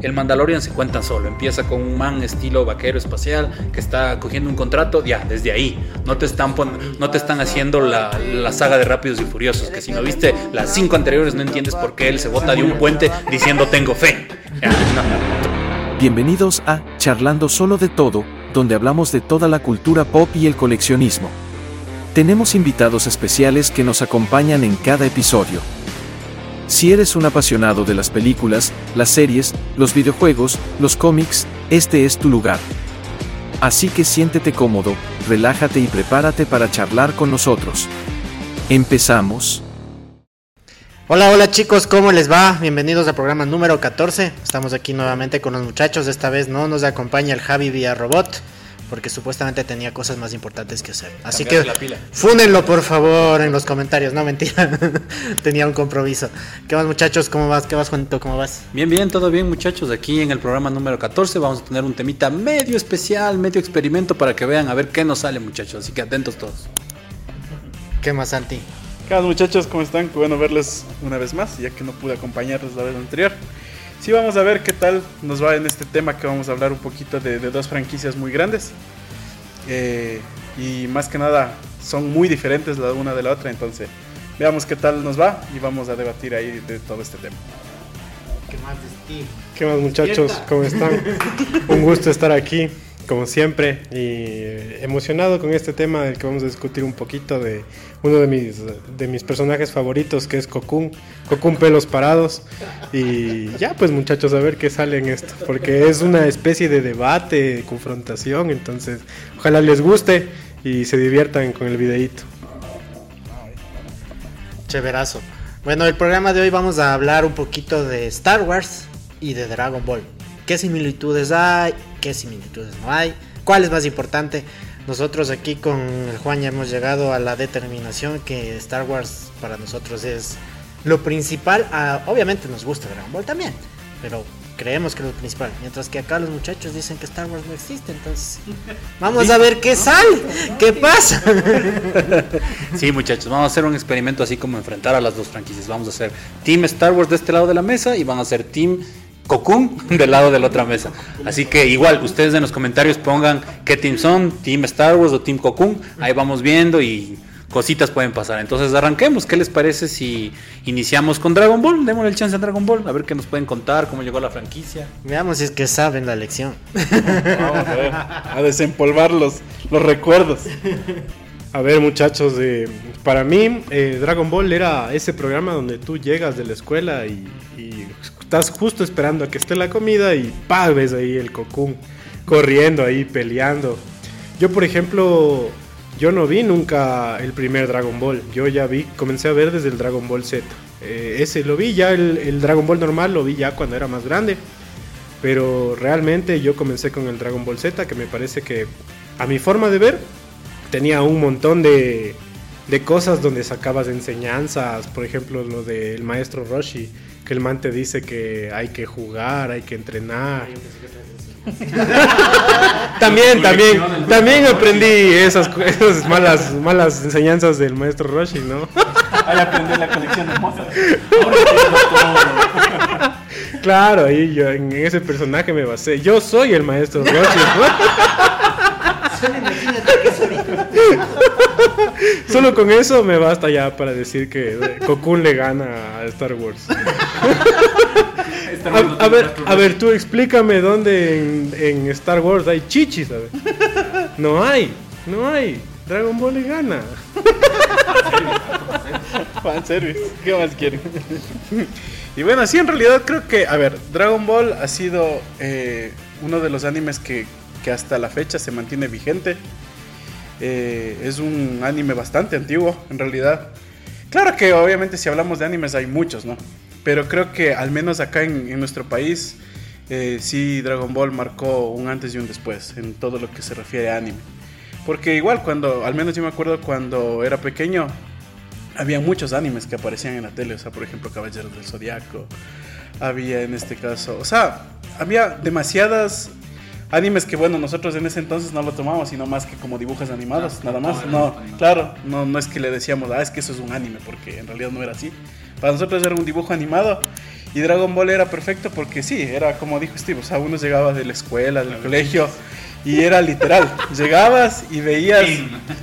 El Mandalorian se cuenta solo. Empieza con un man estilo vaquero espacial que está cogiendo un contrato. Ya, desde ahí. No te están, no te están haciendo la, la, saga de Rápidos y Furiosos. Que si no viste las cinco anteriores, no entiendes por qué él se bota de un puente diciendo tengo fe. Bienvenidos a Charlando Solo de Todo, donde hablamos de toda la cultura pop y el coleccionismo. Tenemos invitados especiales que nos acompañan en cada episodio. Si eres un apasionado de las películas, las series, los videojuegos, los cómics, este es tu lugar. Así que siéntete cómodo, relájate y prepárate para charlar con nosotros. Empezamos. Hola, hola chicos, ¿cómo les va? Bienvenidos al programa número 14. Estamos aquí nuevamente con los muchachos. Esta vez no nos acompaña el Javi vía robot porque supuestamente tenía cosas más importantes que hacer. Así que fúnenlo por favor en los comentarios, no mentira. tenía un compromiso. ¿Qué más muchachos? ¿Cómo vas? ¿Qué vas Juanito? ¿Cómo vas? Bien, bien, todo bien muchachos. Aquí en el programa número 14 vamos a tener un temita medio especial, medio experimento para que vean a ver qué nos sale muchachos. Así que atentos todos. ¿Qué más Santi? ¿Qué más muchachos? ¿Cómo están? Qué bueno verles una vez más, ya que no pude acompañarles la vez anterior. Sí, vamos a ver qué tal nos va en este tema que vamos a hablar un poquito de, dos franquicias muy grandes. Eh, y más que nada son muy diferentes la una de la otra, entonces veamos qué tal nos va y vamos a debatir ahí de todo este tema. ¿Qué más, Steve? ¿Qué más muchachos? ¿Cómo están? un gusto estar aquí como siempre, y emocionado con este tema del que vamos a discutir un poquito de uno de mis, de mis personajes favoritos, que es Cocoon, Cocoon pelos parados. Y ya, pues muchachos, a ver qué sale en esto, porque es una especie de debate, confrontación, entonces ojalá les guste y se diviertan con el videíto. Chéverazo. Bueno, el programa de hoy vamos a hablar un poquito de Star Wars y de Dragon Ball. ¿Qué similitudes hay? qué similitudes no hay, cuál es más importante. Nosotros aquí con el Juan ya hemos llegado a la determinación que Star Wars para nosotros es lo principal. Ah, obviamente nos gusta Dragon Ball también, pero creemos que es lo principal. Mientras que acá los muchachos dicen que Star Wars no existe, entonces vamos a ver qué sale, qué pasa. Sí, muchachos, vamos a hacer un experimento así como enfrentar a las dos franquicias. Vamos a hacer Team Star Wars de este lado de la mesa y van a ser Team Cocoon del lado de la otra mesa. Así que igual, ustedes en los comentarios pongan qué team son, Team Star Wars o Team Cocoon. Ahí vamos viendo y cositas pueden pasar. Entonces arranquemos. ¿Qué les parece si iniciamos con Dragon Ball? Démosle el chance a Dragon Ball, a ver qué nos pueden contar, cómo llegó la franquicia. Veamos si es que saben la lección. Vamos a ver, a desempolvar los, recuerdos. A ver muchachos, eh, para mí eh, Dragon Ball era ese programa donde tú llegas de la escuela y estás justo esperando a que esté la comida y pa, ves ahí el cocún corriendo ahí, peleando. Yo, por ejemplo, yo no vi nunca el primer Dragon Ball. Yo ya vi, comencé a ver desde el Dragon Ball Z. Eh, ese lo vi ya, el, Dragon Ball normal lo vi ya cuando era más grande. Pero realmente yo comencé con el Dragon Ball Z, que me parece que, a mi forma de ver, tenía un montón de, de cosas donde sacabas enseñanzas. Por ejemplo, lo del maestro Roshi que el man te dice que hay que jugar, hay que entrenar. también, también, también aprendí esas, esas, malas, malas enseñanzas del maestro Roshi, ¿no? Ahí aprendí la colección de Mozart. Claro, ahí yo en ese personaje me basé. Yo soy el maestro Roshi. Solo con eso me basta ya para decir que Cocoon le gana a Star Wars. a, ver, a ver, tú explícame dónde en, Star Wars hay chichis, ¿sabes? No hay, no hay. Dragon Ball le gana. service, ¿qué más quieren? y bueno, sí, en realidad creo que, a ver, Dragon Ball ha sido eh, uno de los animes que, que hasta la fecha se mantiene vigente. Eh, es un anime bastante antiguo, en realidad. Claro que obviamente si hablamos de animes hay muchos, ¿no? Pero creo que al menos acá en, nuestro país, eh, sí Dragon Ball marcó un antes y un después en todo lo que se refiere a anime. Porque igual cuando, al menos yo me acuerdo cuando era pequeño, había muchos animes que aparecían en la tele, o sea, por ejemplo, Caballeros del Zodiaco, había en este caso, o sea, había demasiadas animes que bueno, nosotros en ese entonces no lo tomamos, sino más que como dibujos animados, nada más. No, claro, no, no es que le decíamos, ah, es que eso es un anime, porque en realidad no era así. Para nosotros era un dibujo animado Y Dragon Ball era perfecto porque sí, era como dijo Steve, o sea, uno llegaba de la escuela, del colegio, y era literal, llegabas y veías,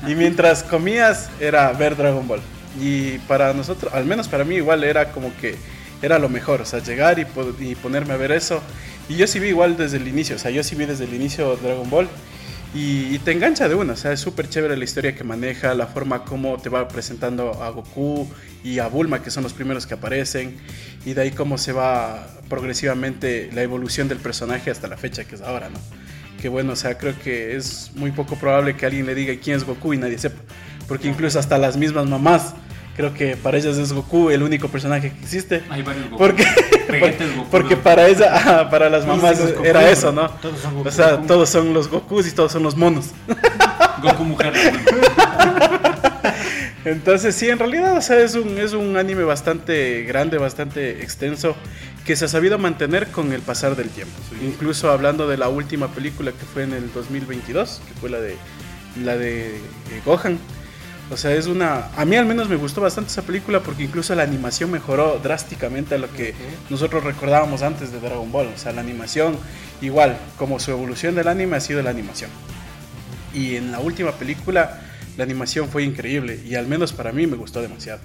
y mientras comías era ver Dragon Ball. Y para nosotros, al menos para mí igual era como que era lo mejor, o sea, llegar y, po- y ponerme a ver eso. Y yo sí vi igual desde el inicio, o sea, yo sí vi desde el inicio Dragon Ball. Y, y te engancha de una, o sea, es súper chévere la historia que maneja, la forma como te va presentando a Goku y a Bulma, que son los primeros que aparecen, y de ahí cómo se va progresivamente la evolución del personaje hasta la fecha que es ahora, ¿no? Que bueno, o sea, creo que es muy poco probable que alguien le diga quién es Goku y nadie sepa, porque incluso hasta las mismas mamás, creo que para ellas es Goku el único personaje que existe. Hay varios Goku. Porque, Goku, porque para ella, ajá, para las mamás Goku, era eso, ¿no? Todos son Goku. O sea, todos son los Gokus y todos son los monos. Goku mujer. Entonces, sí, en realidad, o sea, es un, es un anime bastante grande, bastante extenso, que se ha sabido mantener con el pasar del tiempo. Incluso hablando de la última película que fue en el 2022, que fue la de, la de eh, Gohan. O sea, es una... A mí al menos me gustó bastante esa película porque incluso la animación mejoró drásticamente a lo que nosotros recordábamos antes de Dragon Ball. O sea, la animación, igual, como su evolución del anime ha sido la animación. Y en la última película la animación fue increíble y al menos para mí me gustó demasiado.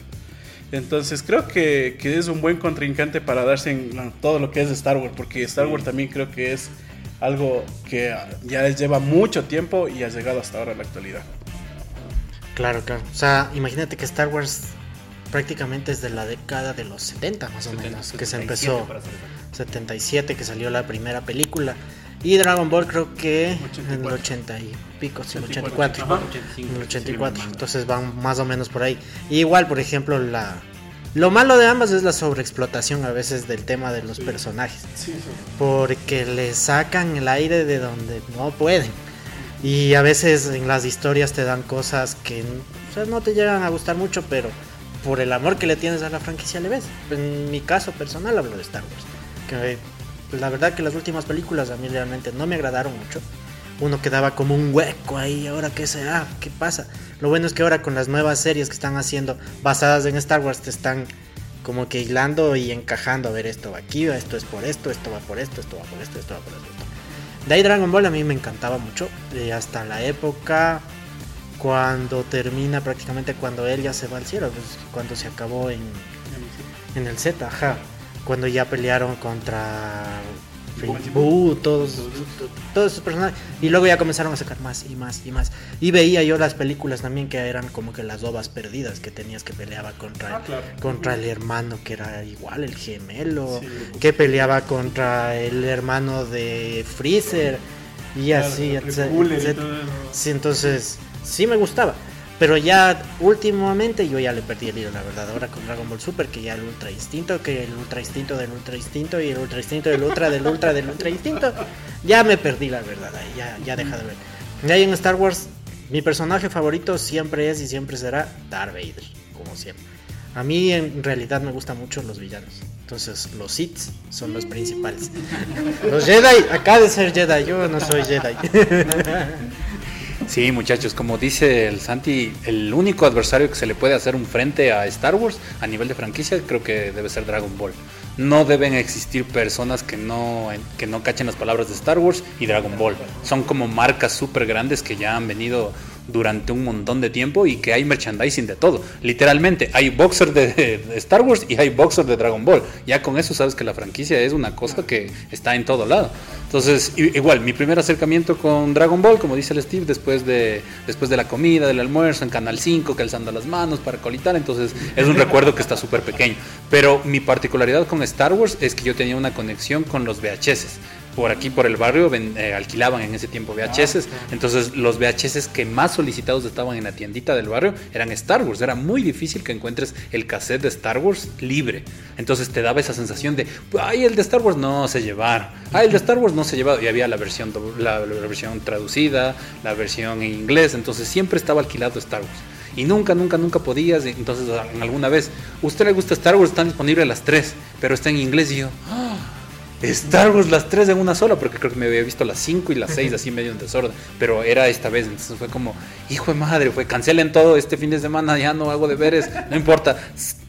Entonces creo que, que es un buen contrincante para darse en todo lo que es Star Wars, porque Star Wars también creo que es algo que ya lleva mucho tiempo y ha llegado hasta ahora a la actualidad. Claro, claro. O sea, imagínate que Star Wars prácticamente es de la década de los 70 más o menos, que se empezó 77 que salió la primera película y Dragon Ball creo que en el 80 y pico, sí, 84. Ajá. En el 84, entonces van más o menos por ahí. Y igual, por ejemplo, la lo malo de ambas es la sobreexplotación a veces del tema de los personajes, porque le sacan el aire de donde no pueden. Y a veces en las historias te dan cosas que no te llegan a gustar mucho, pero por el amor que le tienes a la franquicia le ves. En mi caso personal hablo de Star Wars. Que pues, la verdad que las últimas películas a mí realmente no me agradaron mucho. Uno quedaba como un hueco ahí, ahora qué será, qué pasa. Lo bueno es que ahora con las nuevas series que están haciendo basadas en Star Wars te están como que hilando y encajando. A ver, esto va aquí, esto es por esto, esto va por esto, esto va por esto, esto va por esto. De ahí Dragon Ball a mí me encantaba mucho. eh, hasta la época cuando termina prácticamente cuando él ya se va al cielo. pues, cuando se acabó en, en el Z, ajá. Cuando ya pelearon contra Buu, todos, todos esos personajes. Y luego ya comenzaron a sacar más y más y más. Y veía yo las películas también que eran como que las ovas perdidas que tenías que peleaba contra, Ah, claro. contra el hermano que era igual, el gemelo. que peleaba contra el hermano de Freezer. Y así, etc-. Sí, entonces sí me gustaba. Pero ya últimamente yo ya le perdí el hilo, la verdad. Ahora con Dragon Ball Super, que ya el Ultra Instinto, que el Ultra Instinto del Ultra Instinto y el Ultra Instinto del Ultra del Ultra del Ultra Instinto. Ya me perdí, la verdad. Ya, ya deja de ver. Y ahí en Star Wars, mi personaje favorito siempre es y siempre será Darth Vader, como siempre. A mí en realidad me gustan mucho los villanos. Entonces los Sith son los principales. Los Jedi, acá de ser Jedi, yo no soy Jedi. Sí, muchachos, como dice el Santi, el único adversario que se le puede hacer un frente a Star Wars a nivel de franquicia creo que debe ser Dragon Ball. No deben existir personas que no, que no cachen las palabras de Star Wars y Dragon Ball. Son como marcas súper grandes que ya han venido durante un montón de tiempo y que hay merchandising de todo. Literalmente, hay boxer de, Star Wars y hay boxer de Dragon Ball. Ya con eso sabes que la franquicia es una cosa que está en todo lado. Entonces, igual, mi primer acercamiento con Dragon Ball, como dice el Steve, después de, después de la comida, del almuerzo, en Canal 5, calzando las manos para colitar, entonces es un recuerdo que está súper pequeño. Pero mi particularidad con Star Wars es que yo tenía una conexión con los VHS. Por aquí, por el barrio, ven- eh, alquilaban en ese tiempo VHS. Entonces, los VHS que más solicitados estaban en la tiendita del barrio eran Star Wars. Era muy difícil que encuentres el cassette de Star Wars libre. Entonces, te daba esa sensación de, ay, el de Star Wars no se llevaron. Ay, el de Star Wars no se llevaba. Y había la versión, la, la versión traducida, la versión en inglés. Entonces, siempre estaba alquilado Star Wars. Y nunca, nunca, nunca podías. Entonces, en alguna vez, ¿usted le gusta Star Wars? Están disponibles las tres, pero está en inglés. Y yo, "Ah". Star Wars las tres en una sola, porque creo que me había visto las 5 y las 6 así medio en desorden, pero era esta vez, entonces fue como, hijo de madre, fue cancelen todo este fin de semana, ya no hago deberes, no importa,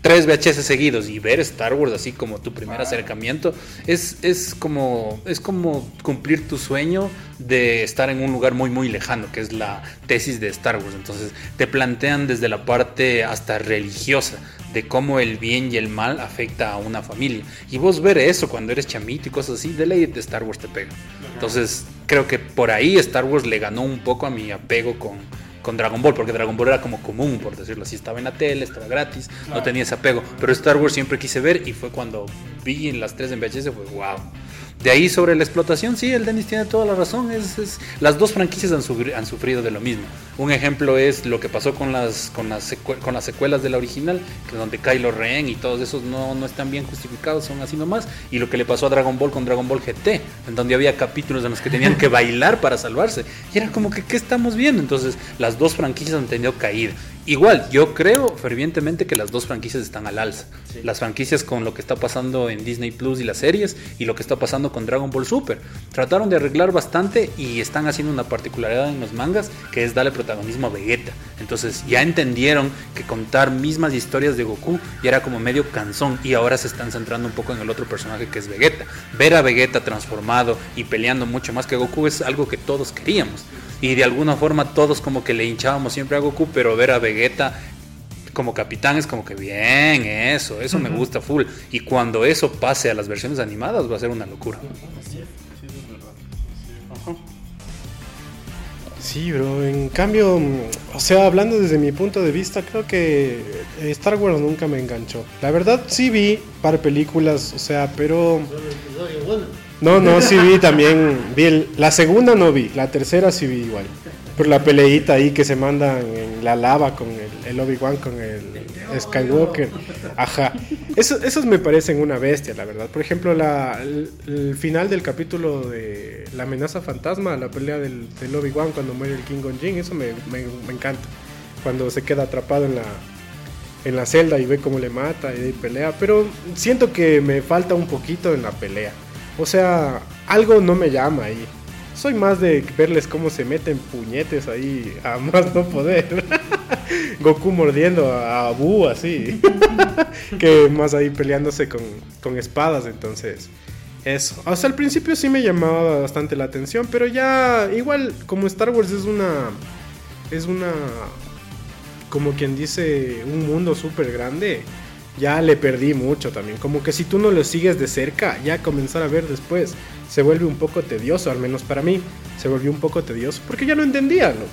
tres VHS seguidos y ver Star Wars así como tu primer acercamiento es, es como es como cumplir tu sueño de estar en un lugar muy muy lejano, que es la tesis de Star Wars. Entonces, te plantean desde la parte hasta religiosa de cómo el bien y el mal afecta a una familia. Y vos ver eso cuando eres chamito y cosas así, de ley de Star Wars te pega. Entonces, creo que por ahí Star Wars le ganó un poco a mi apego con, con Dragon Ball, porque Dragon Ball era como común, por decirlo así, estaba en la tele, estaba gratis, no tenía ese apego. Pero Star Wars siempre quise ver y fue cuando vi en las tres en VHS, fue wow. De ahí sobre la explotación, sí, el Dennis tiene toda la razón. Es, es- las dos franquicias han, sufri- han sufrido de lo mismo. Un ejemplo es lo que pasó con las, con las, secue- con las secuelas de la original, que donde Kylo Ren y todos esos no, no están bien justificados, son así nomás. Y lo que le pasó a Dragon Ball con Dragon Ball GT, en donde había capítulos en los que tenían que bailar para salvarse. Y era como que, ¿qué estamos viendo? Entonces, las dos franquicias han tenido caída. Igual, yo creo fervientemente que las dos franquicias están al alza. Las franquicias con lo que está pasando en Disney Plus y las series y lo que está pasando con Dragon Ball Super. Trataron de arreglar bastante y están haciendo una particularidad en los mangas que es darle protagonismo a Vegeta. Entonces ya entendieron que contar mismas historias de Goku ya era como medio cansón y ahora se están centrando un poco en el otro personaje que es Vegeta. Ver a Vegeta transformado y peleando mucho más que Goku es algo que todos queríamos. Y de alguna forma todos como que le hinchábamos siempre a Goku, pero ver a Vegeta como capitán es como que bien, eso, eso me gusta full. Y cuando eso pase a las versiones animadas va a ser una locura. Sí, bro. En cambio, o sea, hablando desde mi punto de vista, creo que eh, Star Wars nunca me enganchó. La verdad, sí vi par películas, o sea, pero... No, no, sí vi también. Vi el- la segunda no vi, la tercera sí vi igual. Por la peleita ahí que se mandan en la lava con el, Obi-Wan, con el Skywalker. Ajá. Eso, esos me parecen una bestia, la verdad. Por ejemplo, la, el, el final del capítulo de La amenaza fantasma, la pelea del, del Obi-Wan cuando muere el King Jin, eso me, me- me encanta. Cuando se queda atrapado en la, en la celda y ve cómo le mata y pelea. Pero siento que me falta un poquito en la pelea. O sea, algo no me llama ahí. Soy más de verles cómo se meten puñetes ahí a más no poder. Goku mordiendo a Abu así. que más ahí peleándose con, con espadas. Entonces, eso. Hasta el principio sí me llamaba bastante la atención. Pero ya, igual, como Star Wars es una. Es una. Como quien dice, un mundo súper grande. Ya le perdí mucho también. Como que si tú no lo sigues de cerca, ya comenzar a ver después se vuelve un poco tedioso, al menos para mí. Se volvió un poco tedioso porque ya no entendía, loco.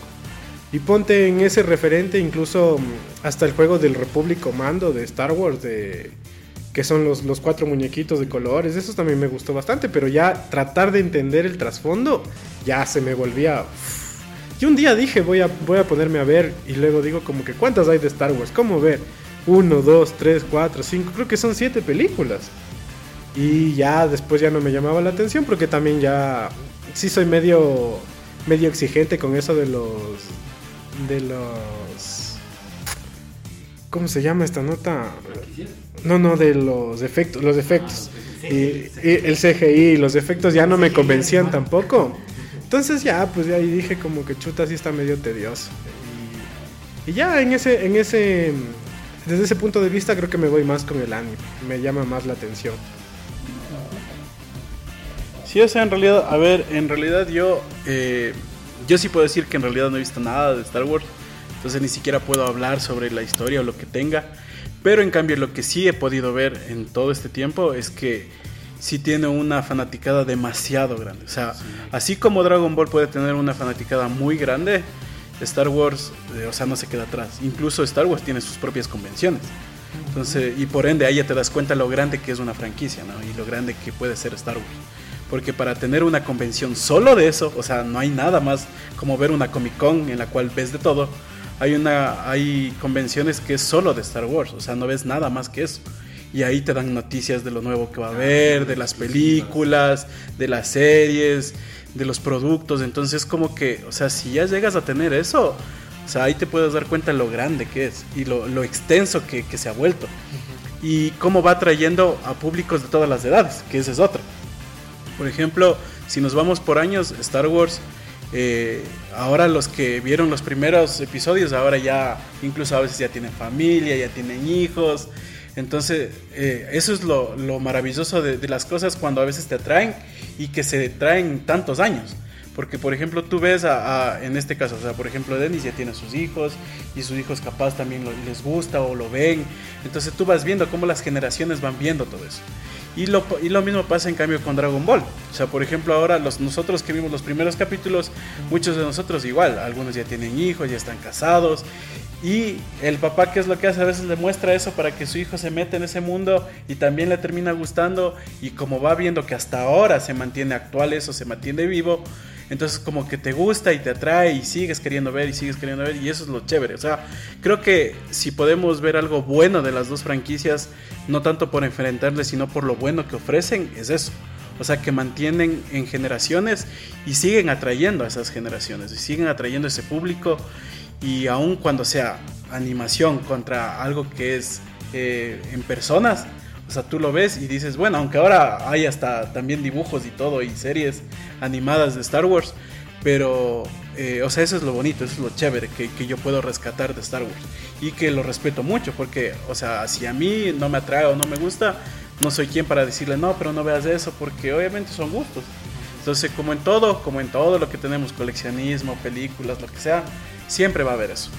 Y ponte en ese referente, incluso mm, hasta el juego del Republic Commando de Star Wars, de, que son los, los cuatro muñequitos de colores. Eso también me gustó bastante, pero ya tratar de entender el trasfondo, ya se me volvía... uf. Y un día dije, voy a, voy a ponerme a ver, y luego digo como que, ¿cuántas hay de Star Wars? ¿Cómo ver? Uno, dos, tres, cuatro, cinco, creo que son siete películas. Y ya después ya no me llamaba la atención porque también ya sí soy medio medio exigente con eso de los de los ¿Cómo se llama esta nota? No, no, de los efectos, los efectos. Y, y el CGI, los efectos ya no me convencían tampoco. Entonces ya, pues ya ahí dije como que chuta sí está medio tedioso. Y, y ya en ese en ese desde ese punto de vista creo que me voy más con el anime. Me llama más la atención. Sí, o sea, en realidad, a ver, en realidad yo, eh, yo sí puedo decir que en realidad no he visto nada de Star Wars, entonces ni siquiera puedo hablar sobre la historia o lo que tenga, pero en cambio lo que sí he podido ver en todo este tiempo es que sí tiene una fanaticada demasiado grande, o sea, así como Dragon Ball puede tener una fanaticada muy grande, Star Wars, eh, o sea, no se queda atrás, incluso Star Wars tiene sus propias convenciones. Entonces, y por ende ahí ya te das cuenta lo grande que es una franquicia, ¿no? Y lo grande que puede ser Star Wars. Porque para tener una convención solo de eso, o sea, no hay nada más como ver una Comic Con en la cual ves de todo. Hay una hay convenciones que es solo de Star Wars, o sea, no ves nada más que eso. Y ahí te dan noticias de lo nuevo que va a haber, de las películas, de las series, de los productos. Entonces, como que, o sea, si ya llegas a tener eso, o sea, ahí te puedes dar cuenta lo grande que es y lo, lo extenso que, que se ha vuelto. Y cómo va atrayendo a públicos de todas las edades, que esa es otra. Por ejemplo, si nos vamos por años, Star Wars, eh, ahora los que vieron los primeros episodios, ahora ya incluso a veces ya tienen familia, ya tienen hijos. Entonces, eh, eso es lo, lo maravilloso de, las cosas cuando a veces te atraen y que se traen tantos años. Porque, por ejemplo, tú ves a, en este caso, o sea, por ejemplo, Dennis ya tiene sus hijos y sus hijos capaz también les gusta o lo ven. Entonces tú vas viendo cómo las generaciones van viendo todo eso. Y lo, y lo mismo pasa en cambio con Dragon Ball. O sea, por ejemplo, ahora los, nosotros que vimos los primeros capítulos, muchos de nosotros igual, algunos ya tienen hijos, ya están casados. Y el papá, ¿qué es lo que hace? A veces le muestra eso para que su hijo se meta en ese mundo y también le termina gustando. Y como va viendo que hasta ahora se mantiene actual eso, se mantiene vivo, entonces como que te gusta y te atrae y sigues queriendo ver y sigues queriendo ver y eso es lo chévere. O sea, creo que si podemos ver algo bueno de las dos franquicias, no tanto por enfrentarles, sino por lo bueno que ofrecen, es eso. O sea, que mantienen en generaciones y siguen atrayendo a esas generaciones, y siguen atrayendo ese público y aun cuando sea animación contra algo que es eh, en personas, o sea, tú lo ves y dices, bueno, aunque ahora hay hasta también dibujos y todo y series animadas de Star Wars, pero, eh, o sea, eso es lo bonito, eso es lo chévere que, que yo puedo rescatar de Star Wars y que lo respeto mucho porque, o sea, si a mí no me atrae o no me gusta, no soy quien para decirle, no, pero no veas eso, porque obviamente son gustos. Entonces, como en todo, como en todo lo que tenemos, coleccionismo, películas, lo que sea, siempre va a haber eso.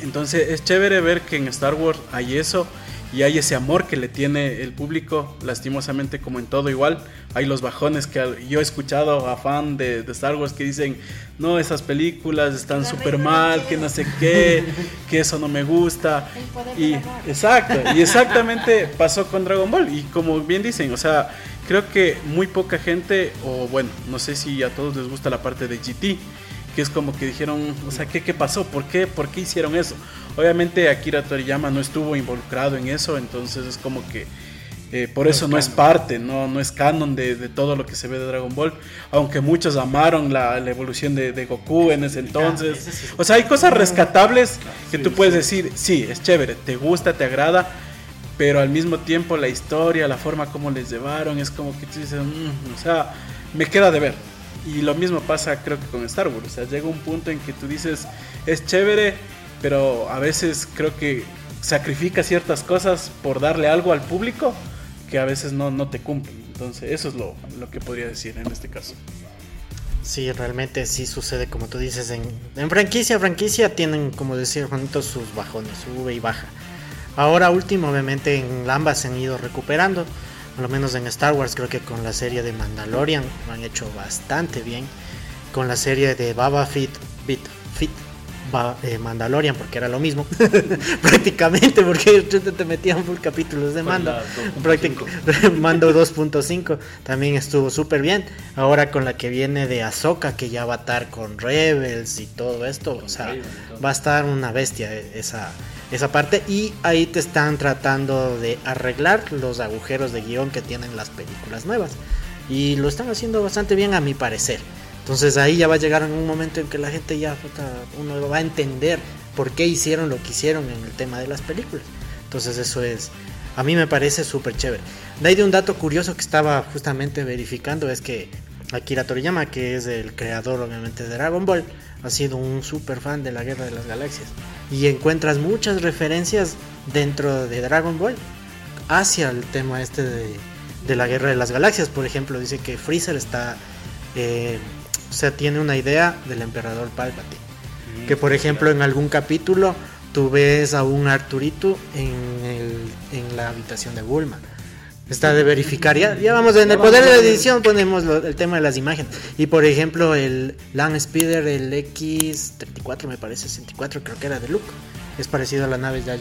Entonces es chévere ver que en Star Wars hay eso y hay ese amor que le tiene el público, lastimosamente como en todo igual. Hay los bajones que yo he escuchado a fan de, de Star Wars que dicen, no, esas películas están súper mal, que no sé quiere". qué, que eso no me gusta. Y exacto, y exactamente pasó con Dragon Ball. Y como bien dicen, o sea, creo que muy poca gente, o bueno, no sé si a todos les gusta la parte de GT, que es como que dijeron, o sea, ¿qué, qué pasó? ¿Por qué? ¿Por qué hicieron eso? Obviamente Akira Toriyama no estuvo involucrado en eso, entonces es como que eh, por eso no es parte, no, no es canon de, de todo lo que se ve de Dragon Ball, aunque muchos amaron la, la evolución de, de Goku en ese entonces. O sea, hay cosas rescatables que tú puedes decir, sí, es chévere, te gusta, te agrada, pero al mismo tiempo la historia, la forma como les llevaron, es como que tú dices, "Mm", o sea, me queda de ver. Y lo mismo pasa creo que con Star Wars, o sea, llega un punto en que tú dices, es chévere, pero a veces creo que sacrifica ciertas cosas por darle algo al público que a veces no, no te cumplen. Entonces, eso es lo, lo que podría decir en este caso. Sí, realmente sí sucede como tú dices. En, en franquicia, franquicia tienen, como decía Juanito, sus bajones, sube y baja. Ahora último, obviamente, en ambas se han ido recuperando. Por lo menos en Star Wars, creo que con la serie de Mandalorian lo han hecho bastante bien. Con la serie de Baba Fit, Fit, Ba- eh, Mandalorian, porque era lo mismo. Prácticamente, porque te metían full capítulos de mando. la 2.5. Práctic- Mando 2.5 también estuvo súper bien. Ahora con la que viene de Ahsoka, que ya va a estar con Rebels y todo esto, o sea, Raven va a estar una bestia esa, esa parte. Y ahí te están tratando de arreglar los agujeros de guion que tienen las películas nuevas. Y lo están haciendo bastante bien a mi parecer. Entonces ahí ya va a llegar un momento en que la gente ya, uno va a entender por qué hicieron lo que hicieron en el tema de las películas. Entonces eso es, a mí me parece súper chévere. De ahí de un dato curioso que estaba justamente verificando es que Akira Toriyama, que es el creador obviamente de Dragon Ball, ha sido un súper fan de la Guerra de las Galaxias. Y encuentras muchas referencias dentro de Dragon Ball hacia el tema este de, de la Guerra de las Galaxias. Por ejemplo, dice que Freezer está... eh, o sea, tiene una idea del emperador Palpatine. Que por ejemplo en algún capítulo tú ves a un Arturito en, el- en la habitación de Bulma. Está de verificar. Ya, ya vamos en el poder de la edición ponemos el tema de las imágenes. Y por ejemplo el Land Speeder, el X34 me parece, 64 creo que era de Luke. Es parecido a la nave de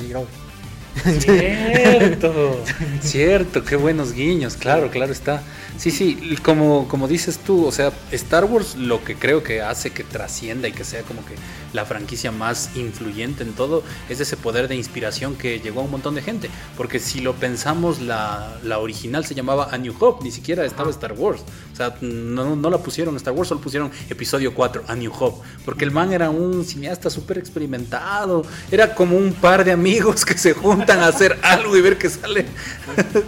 Cierto, cierto, qué buenos guiños, claro, claro está. Sí, sí, como, como dices tú, o sea, Star Wars lo que creo que hace que trascienda y que sea como que la franquicia más influyente en todo es ese poder de inspiración que llegó a un montón de gente. Porque si lo pensamos, la, la original se llamaba A New Hope, ni siquiera estaba Star Wars. O sea, no, no la pusieron Star Wars, solo pusieron episodio 4, A New Hope. Porque el man era un cineasta súper experimentado, era como un par de amigos que se juntan a hacer algo y ver qué sale.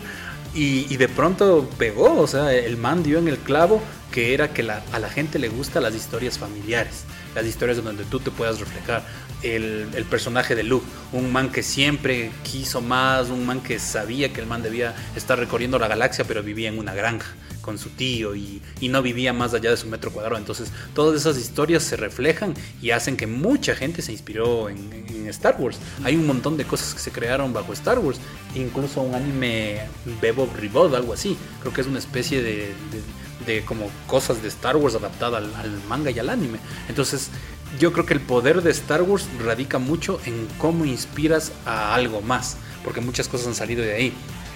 Y, de pronto pegó, o sea, el man dio en el clavo que era que a la gente le gustan las historias familiares, las historias donde tú te puedas reflejar. El personaje de Luke, un man que siempre quiso más, un man que sabía que el man debía estar recorriendo la galaxia, pero vivía en una granja con su tío y, no vivía más allá de su metro cuadrado. Entonces, todas esas historias se reflejan y hacen que mucha gente se inspiró en, Star Wars. Hay un montón de cosas que se crearon bajo Star Wars, incluso un anime Bebop Reboot, algo así. Creo que es una especie de como cosas de Star Wars adaptada al, al manga y al anime. Entonces, yo creo que el poder de Star Wars radica mucho en cómo inspiras a algo más, porque muchas cosas han salido de ahí.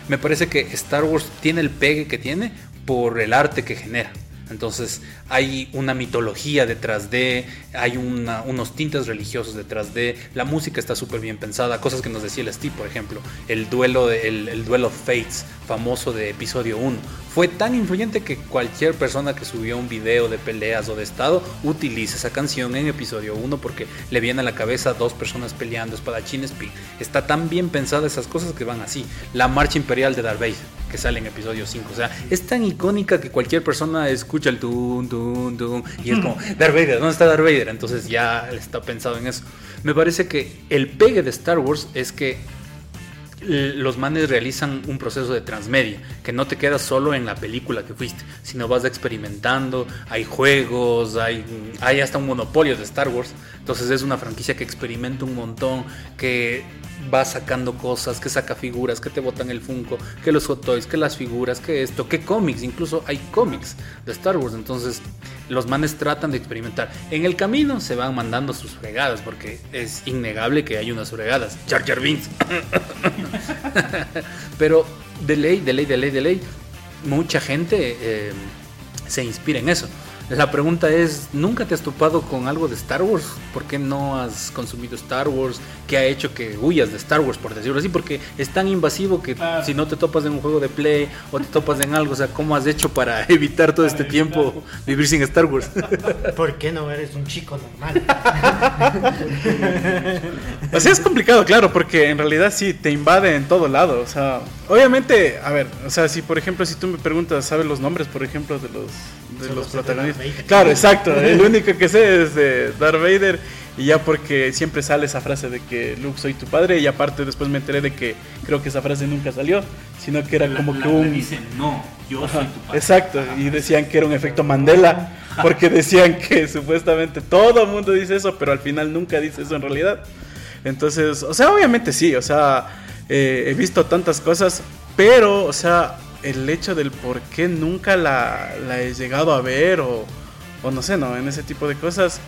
Me parece que Star Wars tiene el pegue que tiene por el arte que genera. Entonces hay una mitología detrás de, hay unos tintes religiosos detrás de, la música está súper bien pensada, cosas que nos decía el Steve, por ejemplo, el duelo, de- el, el duelo of Fates, famoso de episodio 1, fue tan influyente que cualquier persona que subió un video de peleas o de estado utiliza esa canción en episodio 1 porque le viene a la cabeza dos personas peleando, espadachines, está tan bien pensada esas cosas que van así. La marcha imperial de Darth Vader, que sale en episodio 5, o sea, es tan icónica que cualquier persona escucha el tun, tun, tun, y es como, Darth Vader, ¿dónde está Darth Vader? Entonces ya está pensado en eso. Me parece que el pegue de Star Wars es que los manes realizan un proceso de transmedia, que no te quedas solo en la película que fuiste, sino vas experimentando, hay juegos, hay, hay hasta un monopolio de Star Wars, entonces es una franquicia que experimenta un montón, que va sacando cosas, que saca figuras, que te botan el Funko, que los Hot Toys, que las figuras, que esto, que cómics, incluso hay cómics de Star Wars, entonces los manes tratan de experimentar. En el camino se van mandando sus fregadas, porque es innegable que hay unas fregadas. Jar Jar. Pero de ley, de ley, de ley, de ley, mucha gente eh, se inspira en eso. La pregunta es, ¿nunca te has topado con algo de Star Wars? ¿Por qué no has consumido Star Wars? ¿Qué ha hecho que huyas de Star Wars, por decirlo así? Porque es tan invasivo que Claro. si no te topas en un juego de Play o te topas en algo, o sea, ¿cómo has hecho para evitar todo este tiempo vivir sin Star Wars? ¿Por qué no eres un chico normal? O sea, es complicado, claro, porque en realidad sí te invade en todo lado. O sea, obviamente, a ver, o sea, si por ejemplo, si tú me preguntas, ¿sabes los nombres, por ejemplo, de los, de Solo los de protagonistas? Claro, exacto. El único que sé es de Darth Vader. Y ya porque siempre sale esa frase de que Luke soy tu padre. Y aparte, después me enteré de que creo que esa frase nunca salió, sino que era La- como la- que un. dicen, no, yo soy tu padre. Exacto, y decían que era un efecto Mandela, porque decían que supuestamente todo el mundo dice eso, pero al final nunca dice eso en realidad. Entonces, o sea, obviamente sí, o sea, eh, he visto tantas cosas, pero, o sea, el hecho del por qué nunca la, he llegado a ver o, o no sé, ¿no? En ese tipo de cosas,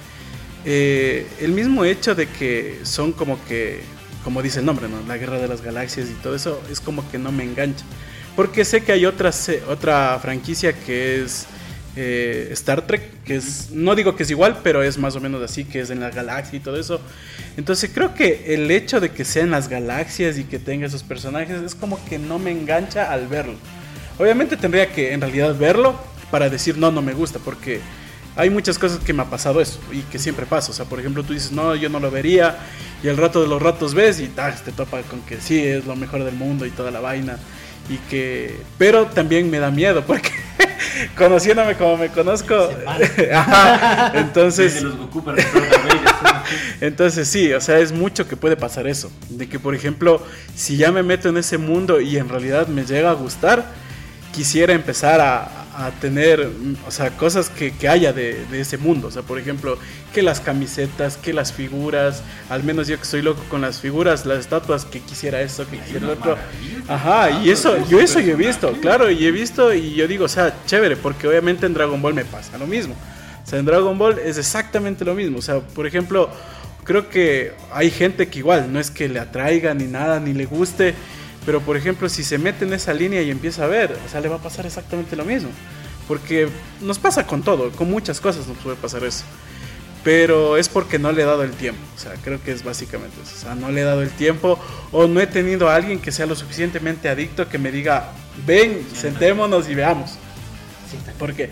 eh, el mismo hecho de que son como que, como dice el nombre, ¿no? La guerra de las galaxias y todo eso, es como que no me engancha. Porque sé que hay otra, otra franquicia que es eh, Star Trek, que es, no digo que es igual, pero es más o menos así, que es en la galaxia y todo eso. Entonces creo que el hecho de que sean las galaxias y que tenga esos personajes es como que no me engancha al verlo. Obviamente tendría que en realidad verlo para decir no, no me gusta, porque hay muchas cosas que me ha pasado eso y que siempre pasa. O sea, por ejemplo, tú dices, no, yo no lo vería, y al rato de los ratos ves y ¡tas! te topa con que sí, es lo mejor del mundo y toda la vaina. Y que. Pero también me da miedo, porque conociéndome como me conozco. Ajá, entonces. Los Goku Entonces sí, o sea, es mucho que puede pasar eso. De que, por ejemplo, si ya me meto en ese mundo y en realidad me llega a gustar, quisiera empezar a, a tener, o sea, cosas que, que haya de, de ese mundo. O sea, por ejemplo, que las camisetas, que las figuras, al menos yo que soy loco con las figuras, las estatuas, que quisiera eso, que quisiera lo otro. Ajá, y eso, yo eso yo he visto, claro, y he visto y yo digo, o sea, chévere, porque obviamente en Dragon Ball me pasa lo mismo. O sea, en Dragon Ball es exactamente lo mismo. O sea, por ejemplo, creo que hay gente que igual no es que le atraiga ni nada, ni le guste, pero por ejemplo, si se mete en esa línea y empieza a ver, o sea, le va a pasar exactamente lo mismo. Porque nos pasa con todo, con muchas cosas nos puede pasar eso. Pero es porque no le he dado el tiempo. O sea, creo que es básicamente eso. O sea, no le he dado el tiempo o no he tenido a alguien que sea lo suficientemente adicto que me diga, ven, sentémonos y veamos. Porque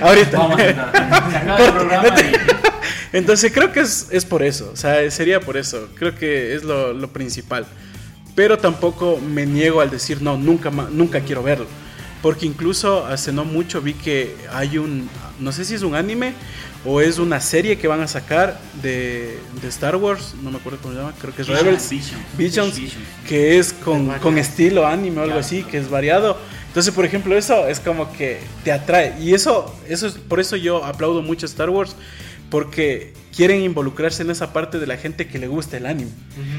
ahorita. Entonces creo que es, es por eso, o sea, sería por eso, creo que es lo, lo principal. Pero tampoco me niego al decir no, nunca, nunca quiero verlo. Porque incluso hace no mucho vi que hay un, no sé si es un anime o es una serie que van a sacar de, de Star Wars, no me acuerdo cómo se llama, creo que es Rebels. Vision. Visions, Vision. que es con, variado. con estilo anime o algo Claro. así, que es variado. Entonces, por ejemplo, eso es como que te atrae. Y eso, eso es, por eso yo aplaudo mucho a Star Wars, porque quieren involucrarse en esa parte de la gente que le gusta el anime.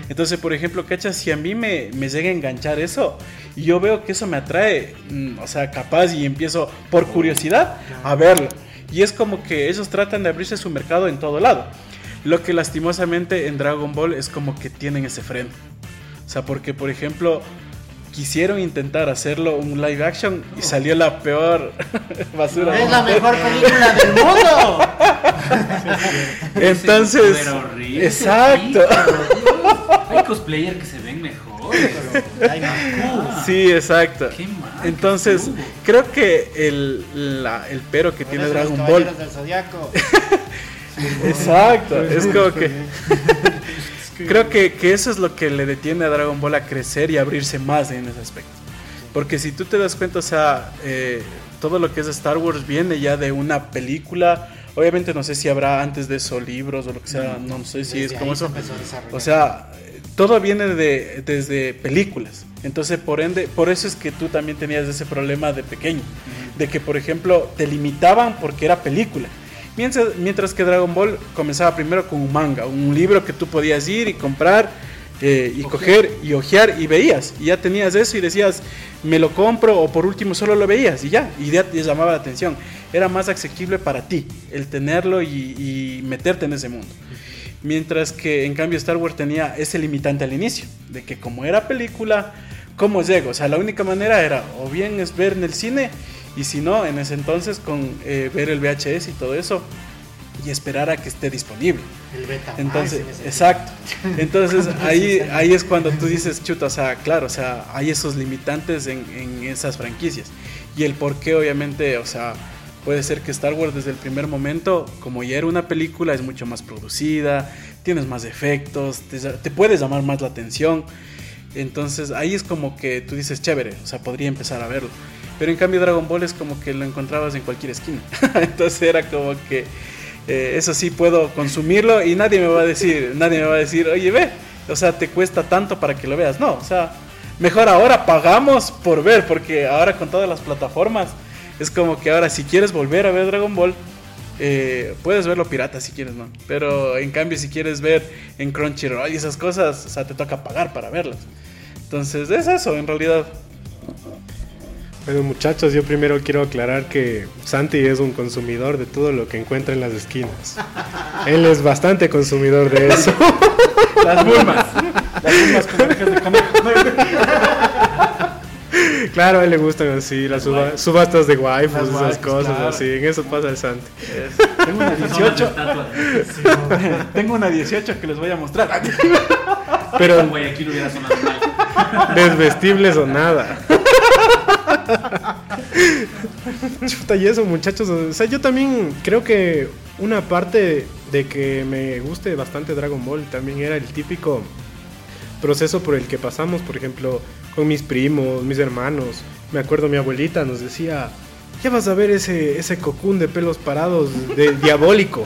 Entonces, por ejemplo, ¿cachas? Si a mí me, me llega a enganchar eso y yo veo que eso me atrae, mm, o sea, capaz y empiezo por curiosidad a verlo. Y es como que ellos tratan de abrirse su mercado en todo lado. Lo que lastimosamente en Dragon Ball es como que tienen ese freno. O sea, porque por ejemplo quisieron intentar hacerlo un live action y salió la peor basura. Es la mejor película del mundo. Entonces, horrible. exacto. Pero, Hay cosplayer que se ven mejor. No. Sí, exacto. Qué mal, Entonces, qué creo que el, la- el pero que Por tiene Dragon Ball. Exacto, es como que. Creo que, que eso es lo que le detiene a Dragon Ball a crecer y abrirse más en ese aspecto. Porque si tú te das cuenta, o sea, eh, todo lo que es Star Wars viene ya de una película. Obviamente no sé si habrá antes de eso libros o lo que sea, no sé si es Desde como ahí se eso. O sea, todo viene de, desde películas. Entonces, por ende, por eso es que tú también tenías ese problema de pequeño. De que, por ejemplo, te limitaban porque era película. Mientras, mientras que Dragon Ball comenzaba primero con un manga, un libro que tú podías ir y comprar eh, y coger y ojear y veías. Y ya tenías eso y decías, me lo compro o por último solo lo veías y ya. Y ya te llamaba la atención. Era más asequible para ti el tenerlo y, y meterte en ese mundo. Mientras que en cambio Star Wars tenía ese limitante al inicio, de que como era película, ¿cómo llego? O sea, la única manera era o bien es ver en el cine y si no, en ese entonces con eh, ver el VHS y todo eso y esperar a que esté disponible. El beta. Entonces, me exacto. Entonces ahí, ahí es cuando tú dices, chuta, o sea, claro, o sea, hay esos limitantes en, en esas franquicias. Y el por qué, obviamente, o sea, puede ser que Star Wars desde el primer momento, como ya era una película, es mucho más producida, tienes más efectos, te, te puedes llamar más la atención. Entonces ahí es como que tú dices, chévere, o sea, podría empezar a verlo. Pero en cambio Dragon Ball es como que lo encontrabas en cualquier esquina. Entonces era como que eh, eso sí puedo consumirlo y nadie me va a decir, nadie me va a decir, oye, ve, o sea, te cuesta tanto para que lo veas. No, o sea, mejor ahora pagamos por ver, porque ahora con todas las plataformas es como que ahora si quieres volver a ver Dragon Ball, eh, puedes verlo pirata si quieres, ¿no? Pero en cambio si quieres ver en Crunchyroll y esas cosas, o sea, te toca pagar para verlas. Entonces es eso, en realidad. Bueno, muchachos, yo primero quiero aclarar que Santi es un consumidor de todo lo que encuentra en las esquinas. Él es bastante consumidor de eso. Las bulmas. Las bulmas con de conejo. Claro, a él le gustan así las suba- subastas de waifus, Las esas waifus, cosas claro. así. En eso pasa el Santi. Tengo una 18. Tengo una 18 que les voy a mostrar. Pero En Guayaquil hubiera sonado mal. desvestibles o nada. Chuta, y eso, muchachos. O sea, yo también creo que una parte de que me guste bastante Dragon Ball también era el típico proceso por el que pasamos, por ejemplo, con mis primos, mis hermanos. Me acuerdo mi abuelita nos decía, ya vas a ver ese, ese cocún de pelos parados de diabólico.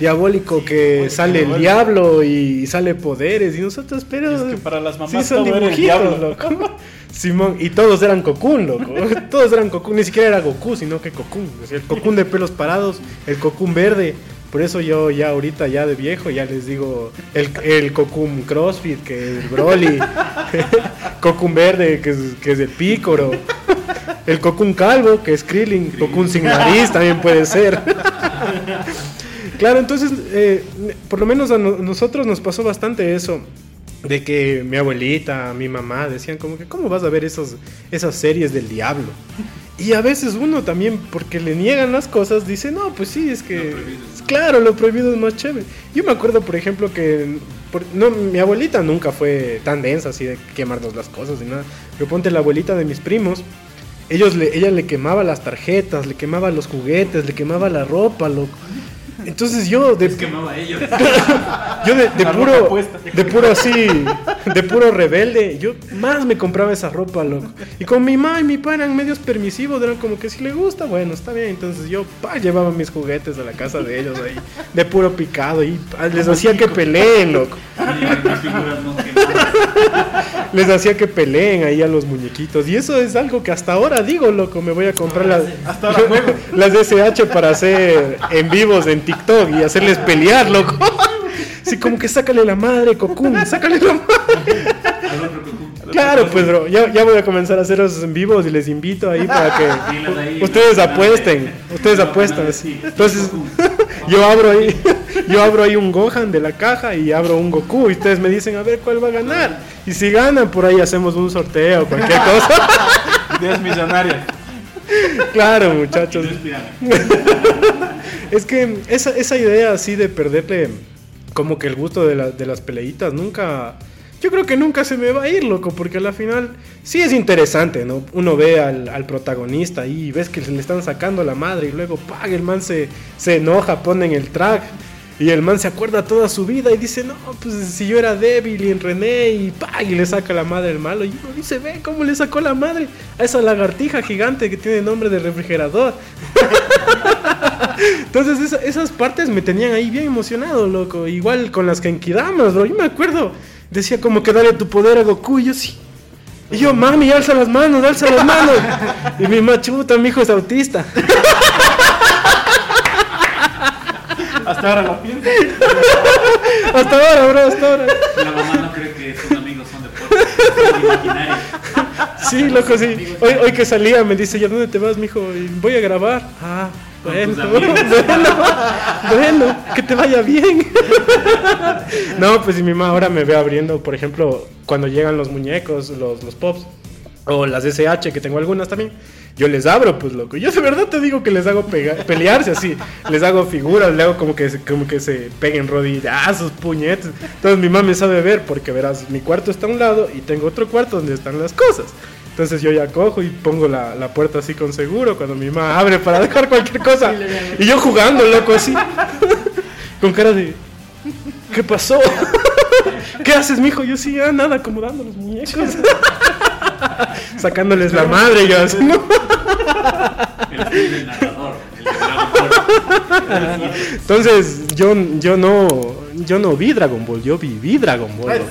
Diabólico que sale el diablo y sale poderes. Y nosotros, pero... Es que para las Sí, mamás son era el dibujitos, diablo. loco. Simón, y todos eran Cocoon, loco. Todos eran Cocoon, ni siquiera era Goku, sino que Cocoon. O sea, el Cocoon de pelos parados, el Cocoon verde. Por eso yo ya ahorita, ya de viejo, ya les digo el, el Cocoon CrossFit, que es el Broly. Cocoon verde, que es, el Pícoro. El Cocoon calvo, que es Krillin. Cocoon sin nariz también puede ser. Claro, entonces, eh, por lo menos a no- nosotros nos pasó bastante eso. De que mi abuelita, mi mamá decían como que, ¿cómo vas a ver esos, esas series del diablo? Y a veces uno también, porque le niegan las cosas, dice, no, pues sí, es que... Claro, lo prohibido es más chévere. Yo me acuerdo, por ejemplo, que... por- no, mi abuelita nunca fue tan densa así de quemarnos las cosas ni nada. Pero ponte la abuelita de mis primos. Ellos le, ella le quemaba las tarjetas, le quemaba los juguetes, le quemaba la ropa, loco. Entonces yo de, quemaba ellos. yo de, puro, puesta. de puro así, de puro rebelde, yo más me compraba esa ropa, loco. Y con mi mamá y mi papá eran medios permisivos, eran como que si le gusta, bueno, está bien. Entonces yo pa, llevaba mis juguetes a la casa de ellos ahí, de puro picado, y pa, les hacía que peleen, loco. Les hacía que peleen ahí a los muñequitos. Y eso es algo que hasta ahora digo, loco, me voy a comprar las, las SH para hacer en vivos en TikTok y hacerles pelear, loco. Así como que sácale la madre, Cocoon, sácale la madre. Claro, pues bro, ya, ya voy a comenzar a hacer esos en vivos y les invito ahí para que ustedes apuesten, ustedes apuestan así. Entonces, yo abro ahí, yo abro ahí un Gohan de la caja y abro un Goku y ustedes me dicen a ver cuál va a ganar. Y si ganan, por ahí hacemos un sorteo, cualquier cosa. Ideas millonarias. Claro, muchachos. Es que esa, esa idea así de perderle como que el gusto de, la- de las peleitas nunca... Yo creo que nunca se me va a ir, loco, porque a la final sí es interesante, ¿no? Uno ve al, al protagonista y ves que le están sacando la madre y luego, ¡pag! El man se, se enoja, pone en el track y el man se acuerda toda su vida y dice, no, pues si yo era débil y entrené y ¡pag! Y le saca la madre el malo y uno dice, ve cómo le sacó la madre a esa lagartija gigante que tiene nombre de refrigerador. Entonces esa- esas partes me tenían ahí bien emocionado, loco. Igual con las Genkidamas, bro. Yo me acuerdo. Decía como que dale tu poder a Goku. Y yo sí. Y yo, mami, alza las manos, alza las manos. Y mi machuta, mi hijo es autista. Hasta ahora lo pienso. Hasta ahora, bro, hasta ahora. La mamá no cree que sus amigos son imaginarios. Sí, loco, sí. Hoy, hoy que salía me dice, ¿ya dónde te vas, mijo? Y voy a grabar. Ah, bueno, bueno, bueno, que te vaya bien. No, pues y mi mamá ahora me ve abriendo, por ejemplo, cuando llegan los muñecos, los, los pops, o las SH, que tengo algunas también. Yo les abro, pues loco. Yo de verdad te digo que les hago pelearse así. Les hago figuras, le hago como que, se- como que se peguen rodillazos, puñetes. Entonces mi mamá me sabe ver porque verás, mi cuarto está a un lado y tengo otro cuarto donde están las cosas. Entonces yo ya cojo y pongo la, la puerta así con seguro cuando mi mamá abre para dejar cualquier cosa. Y yo jugando, loco, así. con cara de... ¿Qué pasó? ¿Qué haces, mijo? Yo sí, ah, nada, acomodando los muñecos. Sacándoles la madre, yo así, ¿no? El narrador. El. Entonces, yo, yo no yo no vi Dragon Ball, yo viví Dragon Ball.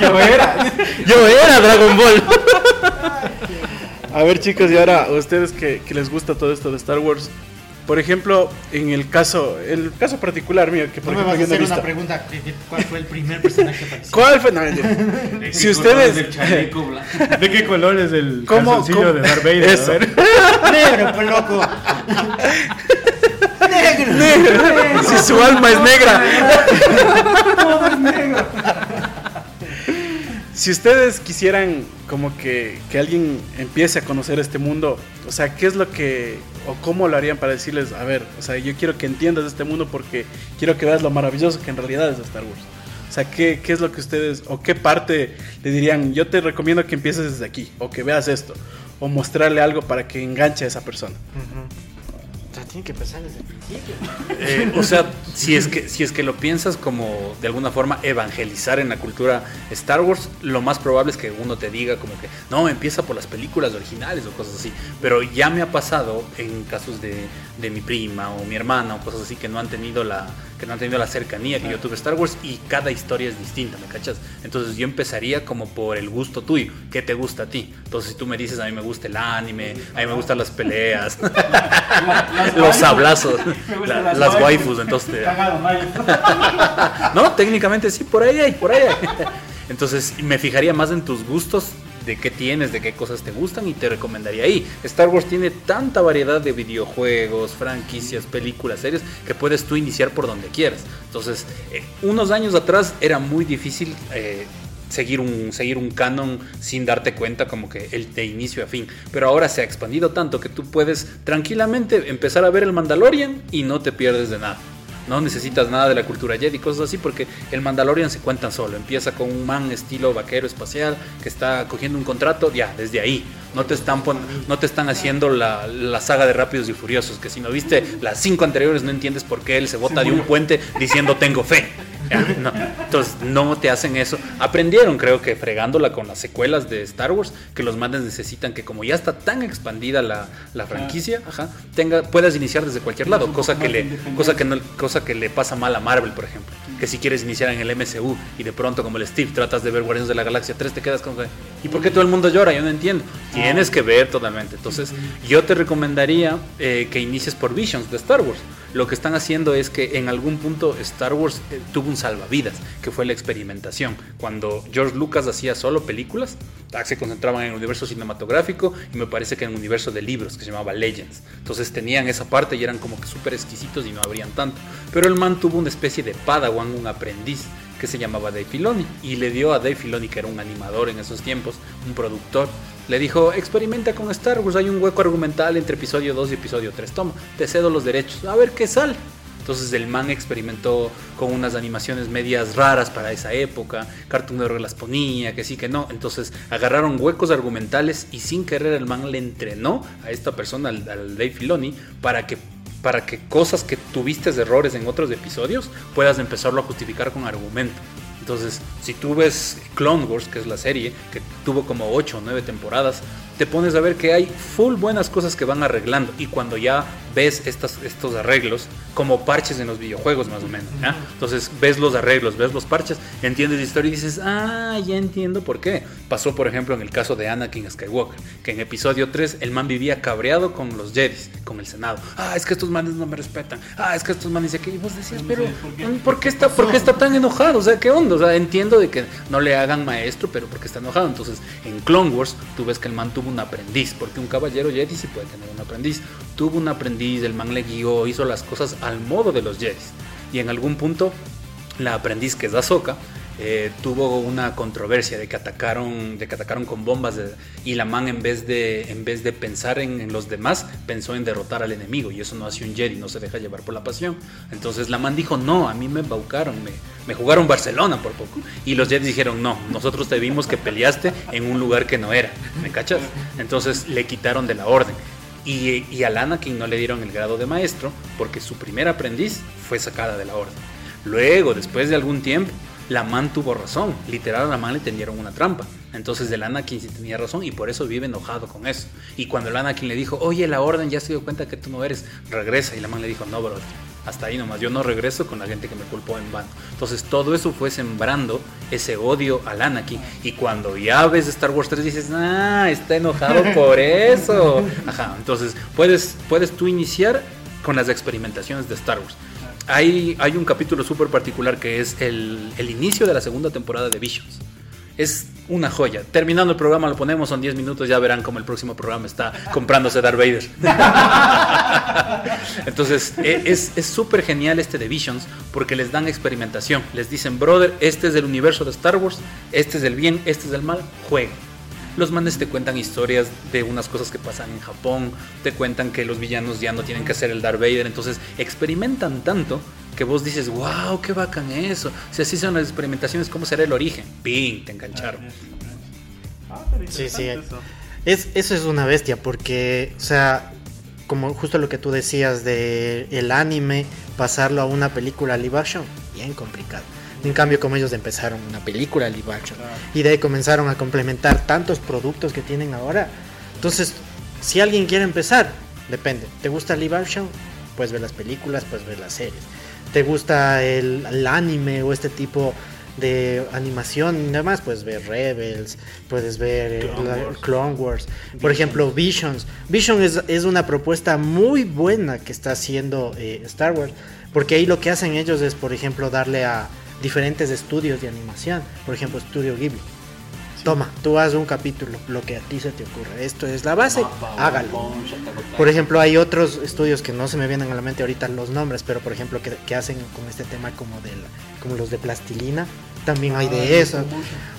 Yo era. Yo era Dragon Ball. A ver chicos, y ahora a ustedes que, que les gusta todo esto de Star Wars, por ejemplo, en el caso, el caso particular mío, que por No me ejemplo vas a yo no he hacer una visto. pregunta. ¿qué- qué- ¿Cuál fue el primer personaje que apareció? ¿Cuál fue? No. ¿De Si ustedes- es? ¿De qué color es el ¿Cómo- calzoncillo cómo- de Darth Vader? Eso. Negro, pues loco. si su alma es negra. Si ustedes quisieran como que, que alguien empiece a conocer este mundo, o sea, ¿qué es lo que, o cómo lo harían para decirles, a ver, o sea, yo quiero que entiendas este mundo porque quiero que veas lo maravilloso que en realidad es Star Wars? O sea, ¿qué, qué es lo que ustedes, o qué parte le dirían, yo te recomiendo que empieces desde aquí, o que veas esto, o mostrarle algo para que enganche a esa persona? Sea, tiene que empezar desde el principio. Eh, o sea, si es, que, si es que lo piensas como de alguna forma evangelizar en la cultura Star Wars, lo más probable es que uno te diga como que no, empieza por las películas originales o cosas así. Pero ya me ha pasado en casos de, de mi prima o mi hermana o cosas así que no han tenido la que no han tenido la cercanía que yo tuve a Star Wars y cada historia es distinta, ¿me cachas? Entonces yo empezaría como por el gusto tuyo, ¿qué te gusta a ti? Entonces si tú me dices a mí me gusta el anime, a mí me gustan las peleas, los sablazos, la- las las waifus. entonces te- no, técnicamente sí, por ahí hay, por ahí hay. Entonces me fijaría más en tus gustos, de qué tienes, de qué cosas te gustan y te recomendaría ahí. Star Wars tiene tanta variedad de videojuegos, franquicias, películas, series, que puedes tú iniciar por donde quieras. Entonces, eh, unos años atrás era muy difícil... eh, Seguir un, seguir un canon sin darte cuenta como que el de inicio a fin. Pero ahora se ha expandido tanto que tú puedes tranquilamente empezar a ver el Mandalorian y no te pierdes de nada. No necesitas nada de la cultura Jedi, cosas así, porque el Mandalorian se cuenta solo. Empieza con un man estilo vaquero espacial que está cogiendo un contrato, ya, desde ahí. No te están, no te están haciendo la, la saga de Rápidos y Furiosos, que si no viste las cinco anteriores no entiendes por qué él se bota de un puente diciendo tengo fe. Ya, no. Entonces no te hacen eso. Aprendieron, creo que fregándola con las secuelas de Star Wars, que los mandes necesitan que como ya está tan expandida la, la franquicia, ajá, tenga, puedas iniciar desde cualquier lado, cosa que le, cosa que no, cosa que le pasa mal a Marvel, por ejemplo. Que si quieres iniciar en el MCU y de pronto como el Steve tratas de ver Guardianes de la Galaxia 3, te quedas que, ¿y por qué todo el mundo llora? Yo no entiendo. Tienes que ver totalmente. Entonces, yo te recomendaría eh, que inicies por Visions de Star Wars. Lo que están haciendo es que en algún punto Star Wars eh, tuvo un salvavidas, que fue la experimentación. Cuando George Lucas hacía solo películas, ah, se concentraban en el universo cinematográfico y me parece que en el universo de libros, que se llamaba Legends. Entonces tenían esa parte y eran como que súper exquisitos y no abrían tanto. Pero el man tuvo una especie de padawan, un aprendiz, que se llamaba Dave Filoni. Y le dio a Dave Filoni, que era un animador en esos tiempos, un productor, le dijo, experimenta con Star Wars, hay un hueco argumental entre episodio 2 y episodio 3, toma, te cedo los derechos, a ver qué sale. Entonces el man experimentó con unas animaciones medias raras para esa época, Cartoon Network las ponía, que sí, que no. Entonces agarraron huecos argumentales y sin querer el man le entrenó a esta persona, al, al Dave Filoni, para que para que cosas que tuviste errores en otros episodios puedas empezarlo a justificar con argumento. Entonces, si tú ves Clone Wars, que es la serie, que tuvo como 8 o 9 temporadas, te pones a ver que hay full buenas cosas que van arreglando. Y cuando ya ves estas, estos arreglos, como parches en los videojuegos más o menos. Entonces ves los arreglos, ves los parches, entiendes la historia y dices, ah, ya entiendo por qué. Pasó, por ejemplo, en el caso de Anakin Skywalker, que en episodio 3 el man vivía cabreado con los Jedis, con el Senado. Ah, es que estos manes no me respetan. Ah, es que estos manes... Y vos decías, pero ¿por qué, está, ¿por qué está tan enojado? O sea, ¿qué onda? O sea, entiendo de que no le hagan maestro, pero porque está enojado. Entonces, en Clone Wars, tú ves que el man tuvo un aprendiz, porque un caballero Jedi sí puede tener un aprendiz. Tuvo un aprendiz, el man le guió, hizo las cosas al modo de los Jedis. Y en algún punto, la aprendiz que es Ahsoka, eh, tuvo una controversia de que atacaron, de que atacaron con bombas y la man en vez de, en vez de pensar en, en los demás, pensó en derrotar al enemigo y eso no hace un Jedi, no se deja llevar por la pasión. Entonces la man dijo, no, a mí me embaucaron, me, me jugaron Barcelona por poco. Y los Jedi dijeron, no, nosotros te vimos que peleaste en un lugar que no era, ¿me cachas? Entonces le quitaron de la orden. Y, y a Anakin no le dieron el grado de maestro porque su primer aprendiz fue sacada de la orden. Luego, después de algún tiempo, la man tuvo razón. Literal, a la man le tendieron una trampa. Entonces el Anakin sí tenía razón y por eso vive enojado con eso. Y cuando el Anakin le dijo, oye, la orden ya se dio cuenta que tú no eres, regresa. Y la man le dijo, no, brother, hasta ahí nomás. Yo no regreso con la gente que me culpó en vano. Entonces todo eso fue sembrando ese odio al Anakin. Y cuando ya ves Star Wars 3 dices, ah, está enojado por eso. Ajá, entonces puedes, puedes tú iniciar con las experimentaciones de Star Wars. Hay, hay un capítulo súper particular que es el, el inicio de la segunda temporada de Visions. Es una joya. Terminando el programa lo ponemos, son 10 minutos, ya verán cómo el próximo programa está comprándose Darth Vader. Entonces, e- es súper genial este de Visions porque les dan experimentación. Les dicen, brother, este es el universo de Star Wars, este es el bien, este es el mal, juega. Los manes te cuentan historias de unas cosas que pasan en Japón, te cuentan que los villanos ya no tienen que hacer el Darth Vader, entonces experimentan tanto que vos dices, wow, qué bacán eso. Si así son las experimentaciones, ¿cómo será el origen? ¡Ping! Te engancharon. Ah, Sí, sí. interesante eso. Es, eso es una bestia, porque, o sea, como justo lo que tú decías de el anime, pasarlo a una película live action, bien complicado. En cambio, como ellos empezaron una película live action y de ahí comenzaron a complementar tantos productos que tienen ahora. Entonces, si alguien quiere empezar, depende. ¿Te gusta live action? Puedes ver las películas, puedes ver las series. ¿Te gusta el, el anime o este tipo de animación y demás? Puedes ver Rebels, puedes ver eh, Clone la- Wars. Clone Wars. Por ejemplo, Visions. Vision es, es una propuesta muy buena que está haciendo eh, Star Wars. Porque ahí lo que hacen ellos es, por ejemplo, darle a diferentes estudios de animación. Por ejemplo, Studio Ghibli. Toma, tú haz un capítulo, lo que a ti se te ocurre. Esto es la base, hágalo. Por ejemplo, hay otros estudios que no se me vienen a la mente ahorita los nombres, pero por ejemplo que, que hacen con este tema como de la- como los de plastilina, también hay de eso.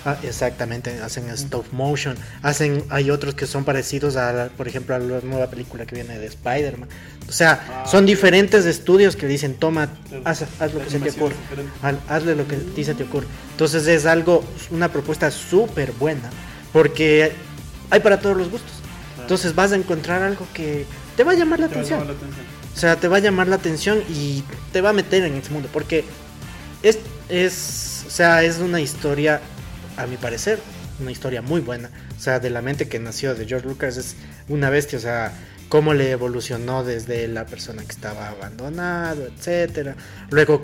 Ah, exactamente, hacen stop motion, hacen hay otros que son parecidos a, la- por ejemplo, a la nueva película que viene de Spider-Man. O sea, son diferentes estudios que dicen, "Toma, haz, haz lo que se te ocurre." Haz- hazle lo que a ti se te ocurre. Entonces es algo, una propuesta súper buena, porque hay para todos los gustos. Entonces vas a encontrar algo que te va a llamar la Te va a atención. llamar la atención. O sea, te va a llamar la atención y te va a meter en ese mundo, porque es, es, sea, es una historia, a mi parecer, una historia muy buena. O sea, de la mente que nació de George Lucas es una bestia, o sea, cómo le evolucionó desde la persona que estaba abandonado, etcétera. Luego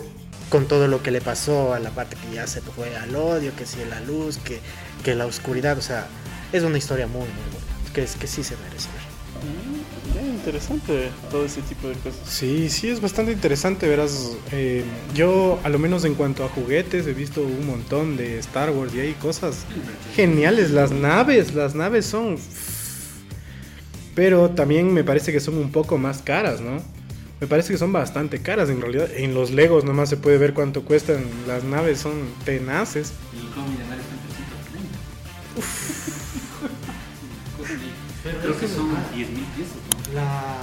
con todo lo que le pasó a la parte que ya se fue al odio, que si la luz, que, que la oscuridad, o sea, es una historia muy, muy buena, que, es, que sí se merece interesante todo ese tipo de cosas. Sí, sí, es bastante interesante, verás. eh, yo, a lo menos en cuanto a juguetes, he visto un montón de Star Wars y hay cosas geniales. Las naves, las naves son... Pero también me parece que son un poco más caras, ¿no? Me parece que son bastante caras en realidad. En los Legos nomás se puede ver cuánto cuestan. Las naves son tenaces. Y está en 330. Creo que son 10 mil pesos, ¿no? La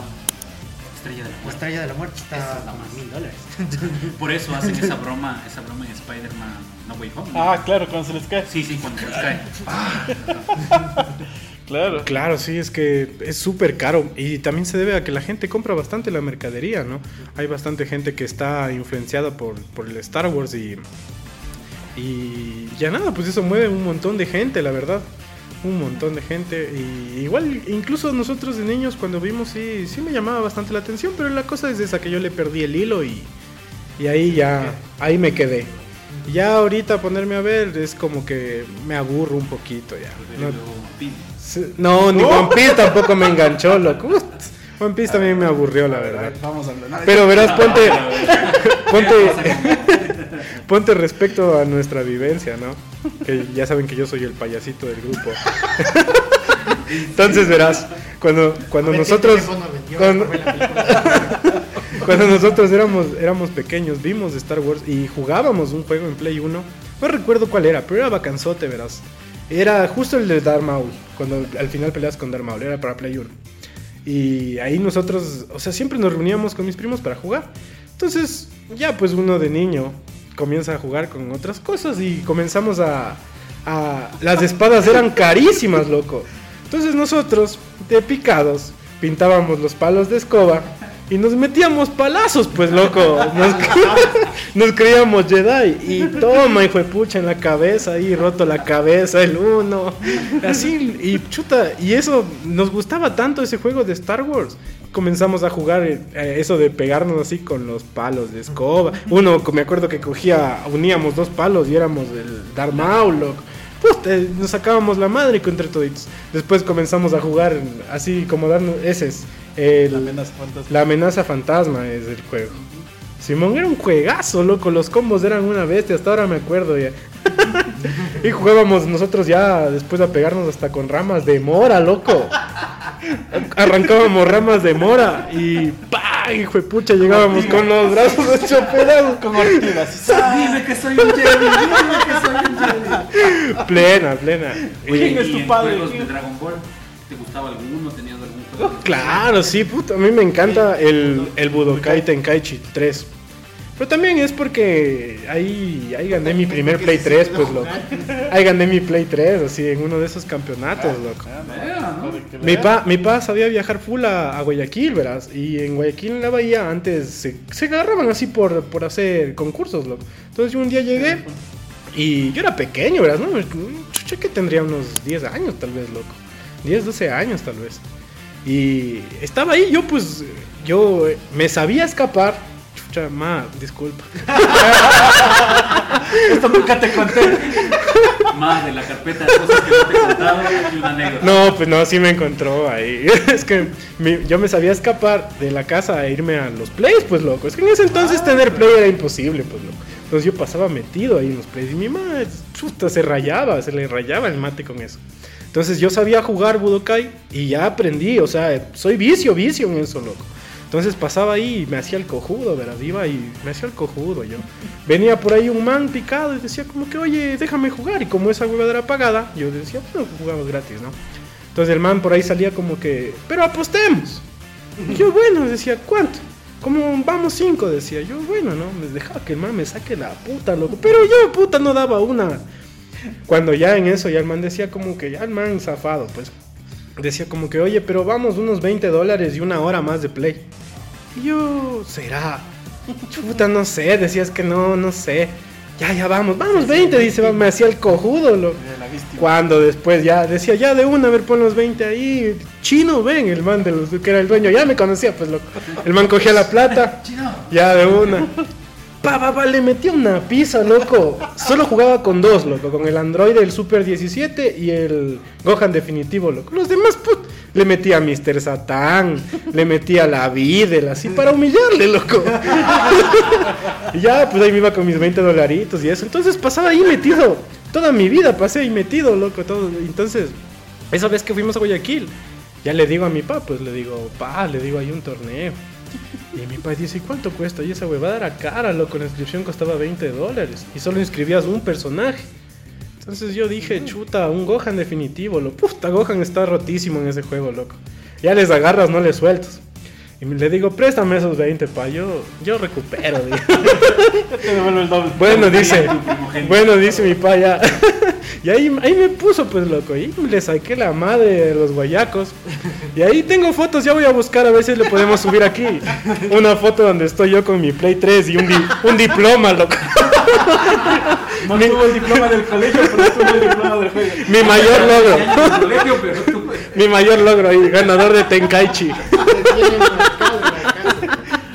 Estrella de la muerte. estrella de la muerte está es a mil dólares. Por eso hacen esa broma, esa broma en Spider-Man No Way Home. ¿no? Ah, claro, cuando se les cae. Sí, sí, cuando se les cae. Claro. Claro, sí, es que es súper caro y también se debe a que la gente compra bastante la mercadería, ¿no? Hay bastante gente que está influenciada por, por el Star Wars y, y ya nada, pues eso mueve un montón de gente, la verdad. Un montón de gente y igual incluso nosotros de niños cuando vimos sí, sí me llamaba bastante la atención, pero la cosa es esa que yo le perdí el hilo y, y ahí ya, ahí me quedé. Ya ahorita ponerme a ver es como que me aburro un poquito ya. No- Sí, No, ni One Piece tampoco me enganchó, loco. One Piece también me aburrió, la verdad. Vamos a hablar. Pero verás, ponte, ponte, ponte respecto a nuestra vivencia, ¿no? Que ya saben que yo soy el payasito del grupo. Entonces verás, cuando, cuando A ver, ¿qué nosotros, cuando nosotros éramos, éramos pequeños, vimos Star Wars y jugábamos un juego en Play 1. No recuerdo cuál era, pero era bacanzote, verás. Era justo el de Darth Maul, cuando al final peleas con Darth Maul, era para Play 1. Y ahí nosotros, o sea, siempre nos reuníamos con mis primos para jugar. Entonces, ya pues uno de niño comienza a jugar con otras cosas y comenzamos a... las espadas eran carísimas, loco. Entonces nosotros, de picados, pintábamos los palos de escoba y nos metíamos palazos, pues loco. Nos, nos creíamos Jedi y toma, hijo de pucha, en la cabeza, ahí roto la cabeza, el uno. Así, y chuta, y eso, nos gustaba tanto ese juego de Star Wars. Comenzamos a jugar eh, eso de pegarnos así con los palos de escoba. Uno, me acuerdo que cogía, uníamos dos palos y éramos el Darth Maul, nos sacábamos la madre contra toditos. Después comenzamos a jugar así como darnos ese es el- La amenaza fantasma. la amenaza fantasma es el juego. Simón era un juegazo, loco. Los combos eran una bestia. Hasta ahora me acuerdo ya. y jugábamos nosotros ya después a pegarnos hasta con ramas de mora, loco. Arrancábamos ramas de mora y ¡pah! Hijo de pucha, llegábamos con los brazos hechos pedazos. Con ortigas. Dime que soy un Jedi, dime que soy un Jedi. Plena, plena. ¿Quién es ¿Y tu padre? juegos de Dragon Ball? ¿Te gustaba alguno? ¿Tenías algún juego? Claro, sí, puto. A mí me encanta el, el Budokai Tenkaichi 3. Pero también es porque ahí, ahí gané mi primer Play 3, pues loco. Ahí gané mi Play 3, así, en uno de esos campeonatos, loco. ¿no? Mi pa, mi pa sabía viajar full a, a Guayaquil, verás. Y en Guayaquil, en la bahía, antes se, se agarraban así por, por hacer concursos, loco. Entonces yo un día llegué y yo era pequeño, verás, ¿no? Chucha que tendría unos 10 años, tal vez, loco. 10, 12 años, tal vez. Y estaba ahí, yo pues, yo me sabía escapar. Chucha, ma, disculpa. Esto nunca te conté. Más de la carpeta de cosas que no te he contado y una anécdota. No, pues no, sí me encontró ahí. Es que mi- yo me sabía escapar de la casa a irme a los plays, pues loco. Es que en ese entonces tener play era imposible, pues loco. Entonces yo pasaba metido ahí en los plays y mi madre, chuta, se rayaba, se le rayaba el mate con eso. Entonces yo sabía jugar Budokai y ya aprendí, o sea, soy vicio, vicio en eso, loco. Entonces pasaba ahí y me hacía el cojudo, ¿verdad? Iba y me hacía el cojudo yo. Venía por ahí un man picado y decía como que, oye, déjame jugar. Y como esa huevada era pagada, yo decía, bueno, jugamos gratis, ¿no? Entonces el man por ahí salía como que, pero apostemos. Yo, bueno, decía, ¿cuánto? Como vamos cinco, decía yo, bueno, ¿no? Me dejaba que el man me saque la puta, loco. Pero yo, puta, no daba una. Cuando ya en eso, ya el man decía como que, ya el man zafado, pues. Decía como que, oye, pero vamos unos 20 dólares y una hora más de play. Y yo, ¿será? Chuta, no sé, decías que no, no sé. ya, ya vamos, vamos, 20, dice, me hacía el cojudo, loco. Cuando después ya decía, ya de una, a ver, pon los 20 ahí. Chino, ven, el man de los, que era el dueño, ya me conocía, pues loco. El man cogía la plata, ya de una. Pa, pa, pa, le metía una pizza, loco. Solo jugaba con dos, loco. Con el Android, el Super 17 y el Gohan definitivo, loco. Los demás, put, le metía a Mr. Satan, le metía a la Videl, así para humillarle, loco. y ya, pues ahí me iba con mis 20 dolaritos y eso. Entonces pasaba ahí metido. Toda mi vida pasé ahí metido, loco. Todo. Entonces, esa vez que fuimos a Guayaquil, ya le digo a mi papá, pues le digo, pa, le digo, hay un torneo. Y mi padre dice, ¿cuánto cuesta? Y esa huevada era cara, loco. La inscripción costaba 20 dólares. Y solo inscribías un personaje. Entonces yo dije, chuta, un Gohan definitivo, lo puta, Gohan está rotísimo en ese juego, loco. Ya les agarras, no les sueltas. Y le digo, préstame esos 20, pa, yo, yo recupero. digo. Bueno, dice, bueno, dice mi pa, ya. Y ahí, ahí me puso, pues, loco, y le saqué la madre de los guayacos. Y ahí tengo fotos, ya voy a buscar a ver si le podemos subir aquí. Una foto donde estoy yo con mi Play 3 y un, di- un diploma, loco. No tuvo el diploma del colegio, pero tuvo el diploma del juego. Mi mayor logro. del colegio, pero tuvo- Mi mayor logro ahí, ganador de Tenkaichi.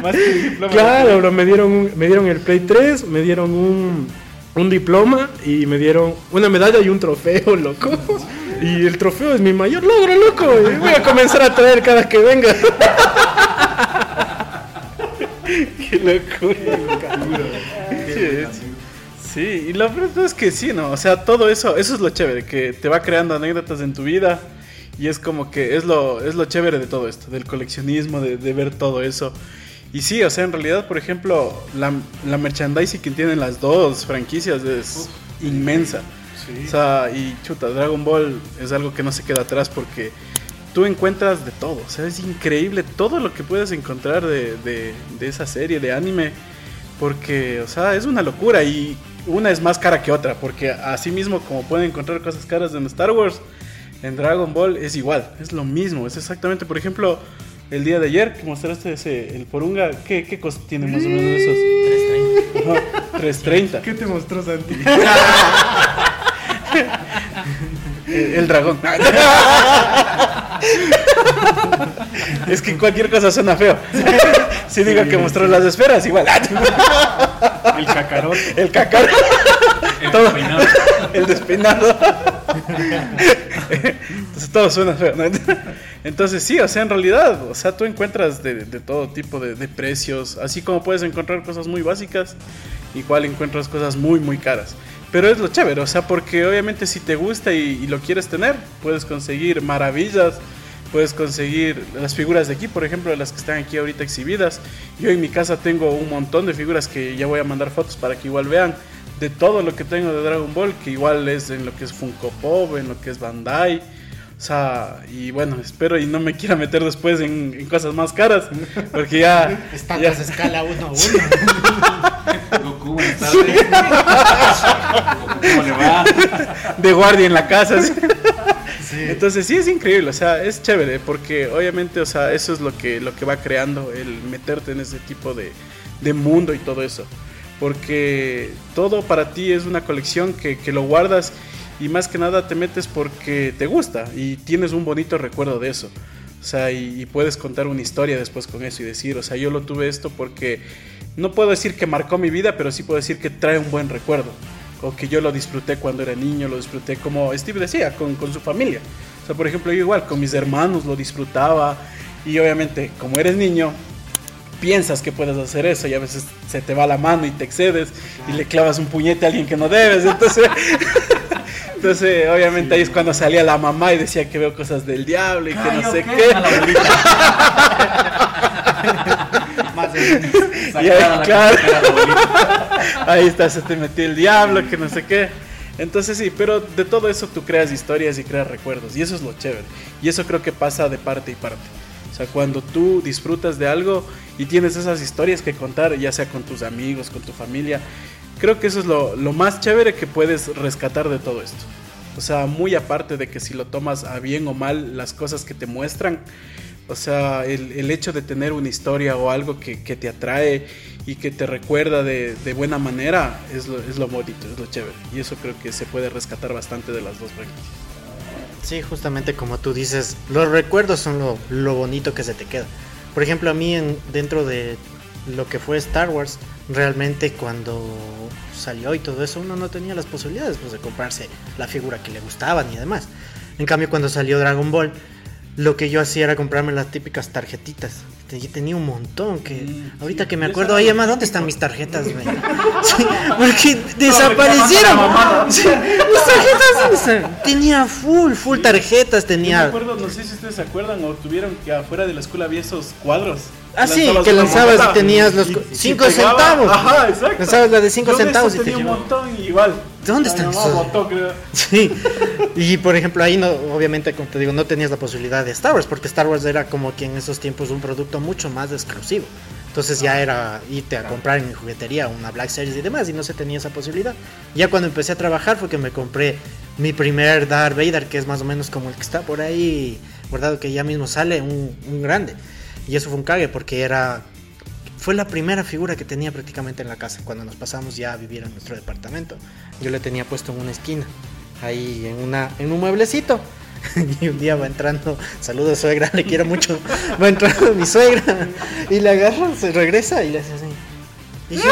Más que el diploma. Claro, bro, me dieron, un- me dieron el Play 3, me dieron un, un diploma y me dieron una medalla y un trofeo, loco. Y el trofeo es mi mayor logro, loco. Y voy a comenzar a traer cada que venga. Qué locura. Sí, Sí, y lo verdad es que sí, ¿no? O sea, todo eso, eso es lo chévere, que te va creando anécdotas en tu vida y es como que es lo, es lo chévere de todo esto, del coleccionismo, de, de ver todo eso. Y sí, o sea, en realidad, por ejemplo, la, la merchandising que tienen las dos franquicias es inmensa. O sea, y chuta, Dragon Ball es algo que no se queda atrás porque tú encuentras de todo. O sea, es increíble todo lo que puedes encontrar de, de- de esa serie de anime. Porque, o sea, es una locura y una es más cara que otra. Porque así mismo como pueden encontrar cosas caras en Star Wars, en Dragon Ball es igual. Es lo mismo. Es exactamente, por ejemplo, el día de ayer que mostraste ese, el Porunga, ¿qué, qué costo tiene más o menos de esos? Ajá, 330. ¿Qué te mostró Santi? El, el dragón. es que cualquier cosa suena feo. Si digo que mostró las esferas, igual. El cacarote. El cacar, El Todo. peinado. el despeinado. Entonces todo suena feo. ¿no? Entonces sí, o sea, en realidad, o sea, tú encuentras de, de todo tipo de, de precios, así como puedes encontrar cosas muy básicas, igual encuentras cosas muy, muy caras. Pero es lo chévere, o sea, porque obviamente si te gusta y, y lo quieres tener, puedes conseguir maravillas, puedes conseguir las figuras de aquí, por ejemplo, las que están aquí ahorita exhibidas. Yo en mi casa tengo un montón de figuras que ya voy a mandar fotos para que igual vean de todo lo que tengo de Dragon Ball, que igual es en lo que es Funko Pop, en lo que es Bandai. O sea, y bueno, espero y no me quiera meter después en, en cosas más caras, porque ya... Están ya- escala 1 a 1. Buenas tardes. ¿Cómo le va? de guardia en la casa. ¿sí? Entonces sí es increíble, o sea, es chévere porque obviamente, o sea, eso es lo que lo que va creando el meterte en ese tipo de, de mundo y todo eso. Porque todo para ti es una colección que, que lo guardas y más que nada te metes porque te gusta y tienes un bonito recuerdo de eso. O sea, y, y puedes contar una historia después con eso y decir, o sea, yo lo tuve esto porque no puedo decir que marcó mi vida, pero sí puedo decir que trae un buen recuerdo. O que yo lo disfruté cuando era niño, lo disfruté como Steve decía, con, con su familia. O sea, por ejemplo, yo igual con mis hermanos lo disfrutaba. Y obviamente, como eres niño, piensas que puedes hacer eso y a veces se te va la mano y te excedes y le clavas un puñete a alguien que no debes. Entonces, entonces obviamente ahí es cuando salía la mamá y decía que veo cosas del diablo y que no sé qué. Y claro. Ahí está, se te metió el diablo, que no sé qué. Entonces sí, pero de todo eso tú creas historias y creas recuerdos. Y eso es lo chévere. Y eso creo que pasa de parte y parte. O sea, cuando tú disfrutas de algo y tienes esas historias que contar, ya sea con tus amigos, con tu familia, creo que eso es lo, lo más chévere que puedes rescatar de todo esto. O sea, muy aparte de que si lo tomas a bien o mal las cosas que te muestran, O sea, el, el hecho de tener una historia o algo que, que te atrae y que te recuerda de, de buena manera es lo, es lo bonito, es lo chévere. Y eso creo que se puede rescatar bastante de las dos franquicias. Sí, justamente como tú dices, los recuerdos son lo, lo bonito que se te queda. Por ejemplo, a mí en, dentro de lo que fue Star Wars, realmente cuando salió y todo eso, uno no tenía las posibilidades pues, de comprarse la figura que le gustaban y demás. En cambio, cuando salió Dragon Ball, lo que yo hacía era comprarme las típicas tarjetitas. Tenía un montón que Mm, ahorita sí. que me acuerdo, oye, más ¿dónde están mis tarjetas? Sí, porque desaparecieron. Mis tarjetas. Tenía full, full tarjetas, Yo me tenía. acuerdo, no sé si ustedes se acuerdan o tuvieron que afuera de la escuela había esos cuadros. Ah, sí, que lanzabas y tenías los y- co- y cinco pegaba. centavos. Ajá, exacto. Lanzabas la de cinco Yo de centavos esos y te un montón y igual. ¿Dónde botón, creo. Sí. Y por ejemplo, ahí no, obviamente, como te digo, no tenías la posibilidad de Star Wars, porque Star Wars era como que en esos tiempos un producto mucho más exclusivo. Entonces ya era irte a comprar en mi juguetería una Black Series y demás, y no se tenía esa posibilidad. Ya cuando empecé a trabajar fue que me compré mi primer Darth Vader, que es más o menos como el que está por ahí, guardado que ya mismo sale, un, un grande. Y eso fue un cague, porque era fue la primera figura que tenía prácticamente en la casa cuando nos pasamos ya a vivir en nuestro departamento. Yo le tenía puesto en una esquina, ahí en una en un mueblecito. Y un día va entrando, saludos suegra, le quiero mucho. Va entrando mi suegra y le agarra, se regresa y le hace así. Y yo,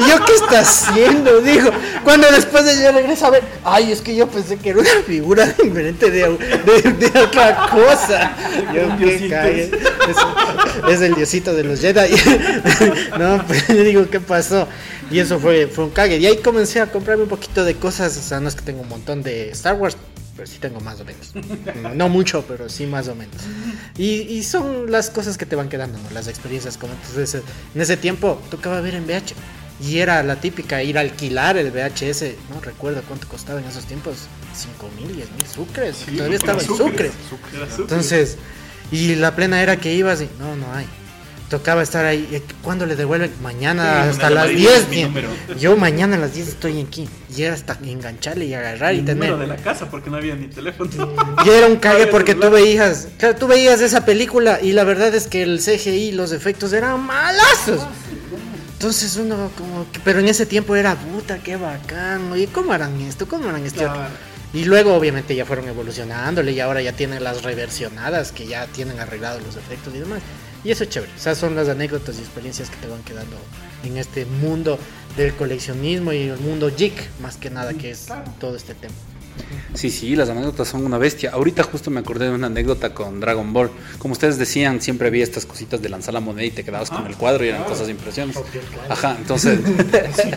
¿y yo qué está haciendo? Dijo, cuando después de ella regresa a ver, ay, es que yo pensé que era una figura diferente de, de, de otra cosa. Yo, qué. Es, es el diosito de los Jedi. no, pues le digo, ¿qué pasó? Y eso fue, fue un cague. Y ahí comencé a comprarme un poquito de cosas. O sea, no es que tengo un montón de Star Wars, pero sí tengo más o menos. No, mucho, pero sí más o menos. Y, y son las cosas que te van quedando, ¿no? Las experiencias. Como entonces, en ese tiempo tocaba ver en VH. Y era la típica ir a alquilar el VHS. No recuerdo cuánto costaba en esos tiempos. 5 mil, 10 mil sucres. Todavía estaba en sucres. Súper. Entonces, y la plena era que ibas y no, no hay. Tocaba estar ahí. ¿Cuándo le devuelven? Mañana Sí, hasta las llamadita 10. es mi tío. número. Yo mañana a las 10 estoy aquí. Y era hasta engancharle y agarrar y El tener. de la casa porque no había ni teléfono. Y era un cague porque tú celular. veías, claro, tú veías esa película y la verdad es que el CGI, los efectos eran malazos. Entonces uno como que, pero en ese tiempo era puta, qué bacán, oye, ¿cómo harán esto? ¿Cómo harán esto? Claro. Y luego obviamente ya fueron evolucionándole y ahora ya tienen las reversionadas que ya tienen arreglados los efectos y demás. Y eso es chévere. O sea, son las anécdotas y experiencias que te van quedando en este mundo del coleccionismo y el mundo geek, más que nada, que es todo este tema. Sí, sí, las anécdotas son una bestia. Ahorita justo me acordé de una anécdota con Dragon Ball. Como ustedes decían, siempre había estas cositas de lanzar la moneda y te quedabas con el cuadro y eran cosas de impresiones. Ajá, entonces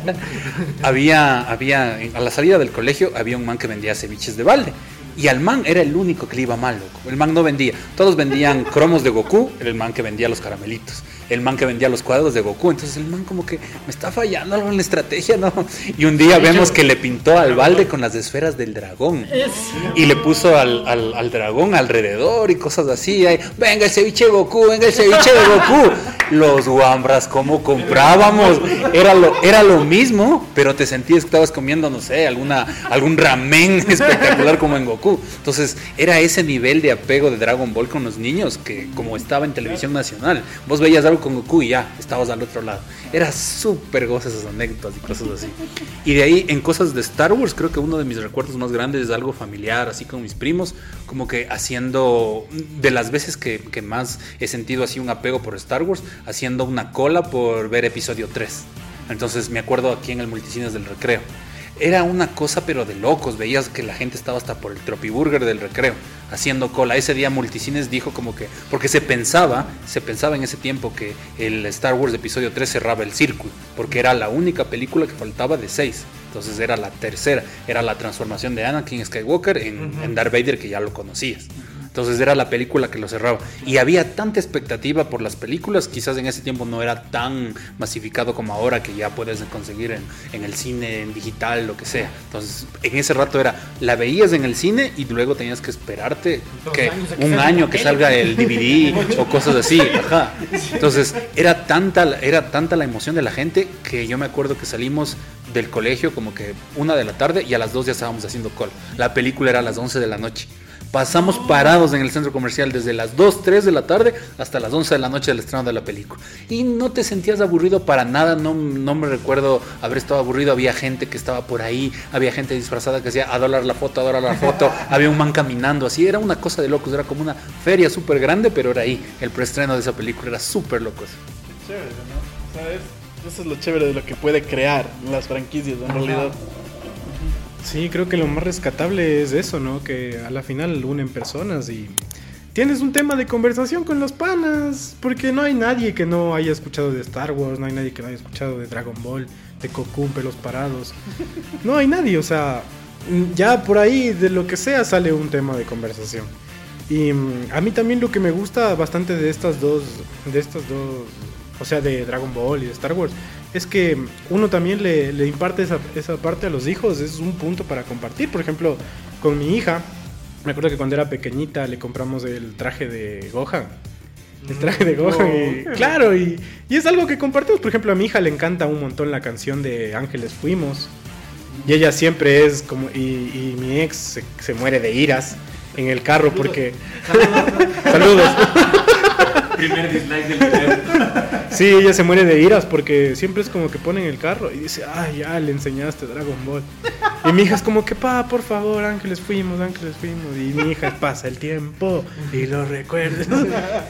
había, había, a la salida del colegio había un man que vendía ceviches de balde. Y al man era el único que le iba mal, loco. El man no vendía. Todos vendían cromos de Goku, era el man que vendía los caramelitos. El man que vendía los cuadros de Goku. Entonces el man como que me está fallando algo en la estrategia, ¿no? Y un día vemos que le pintó al balde con las esferas del dragón. Y le puso al, al- al dragón alrededor y cosas así. ahí, venga el ceviche de Goku, venga el ceviche de Goku. Los guambras, como comprábamos. Era lo, era lo mismo, pero te sentías que estabas comiendo, no sé, alguna, algún ramen espectacular como en Goku. Entonces, era ese nivel de apego de Dragon Ball con los niños que, como estaba en televisión nacional, vos veías algo con Goku y ya, estabas al otro lado. Era súper goza esas anécdotas y cosas así. Y de ahí, en cosas de Star Wars, creo que uno de mis recuerdos más grandes es algo familiar, así con mis primos, como que haciendo, de las veces que, que más he sentido así un apego por Star Wars, haciendo una cola por ver episodio 3. Entonces me acuerdo aquí en el Multicines del Recreo. Era una cosa pero de locos, veías que la gente estaba hasta por el Tropiburger del recreo, haciendo cola. Ese día Multicines dijo como que, porque se pensaba, se pensaba en ese tiempo que el Star Wars episodio 3 cerraba el círculo, porque era la única película que faltaba de 6. Entonces era la tercera, era la transformación de Anakin Skywalker en, en Darth Vader que ya lo conocías. Entonces era la película que lo cerraba. Y había tanta expectativa por las películas, quizás en ese tiempo no era tan masificado como ahora, que ya puedes conseguir en, en el cine, en digital, lo que sea. Entonces en ese rato era, la veías en el cine y luego tenías que esperarte que un año que salga el DVD o cosas así. Ajá. Entonces era tanta, la- era tanta la emoción de la gente que yo me acuerdo que salimos del colegio como que una de la tarde y a las dos ya estábamos haciendo call. La película era a las 11 de la noche. Pasamos parados en el centro comercial desde las 2, 3 de la tarde hasta las 11 de la noche del estreno de la película. Y no te sentías aburrido para nada, no, no me recuerdo haber estado aburrido. Había gente que estaba por ahí, había gente disfrazada que decía a dólar la foto, a dólar la foto. había un man caminando así, era una cosa de locos, era como una feria súper grande, pero era ahí. El preestreno de esa película era súper loco. Chévere, ¿no? ¿Sabes? Eso es lo chévere de lo que puede crear las franquicias en realidad. Sí, creo que lo más rescatable es eso, ¿no? Que a la final unen personas y tienes un tema de conversación con los panas, porque no hay nadie que no haya escuchado de Star Wars, no hay nadie que no haya escuchado de Dragon Ball, de Cocoon, pelos parados. No hay nadie, o sea, ya por ahí de lo que sea sale un tema de conversación. Y mm, a mí también lo que me gusta bastante de estas dos, de estas dos, o sea, de Dragon Ball y de Star Wars, es que uno también le, le imparte esa, esa parte a los hijos, es un punto para compartir. Por ejemplo, con mi hija, me acuerdo que cuando era pequeñita le compramos el traje de Gohan. El traje de Gohan. y, claro, y, y es algo que compartimos. Por ejemplo, a mi hija le encanta un montón la canción de Ángeles Fuimos. Y ella siempre es como. Y, y mi ex se, se muere de iras en el carro porque. Saludos. Primer dislike del. Sí, ella se muere de iras porque siempre es como que pone en el carro y dice, ay, ya le enseñaste Dragon Ball. Y mi hija es como que, pa, por favor, ángeles fuimos, ángeles fuimos. Y mi hija pasa el tiempo y lo recuerda.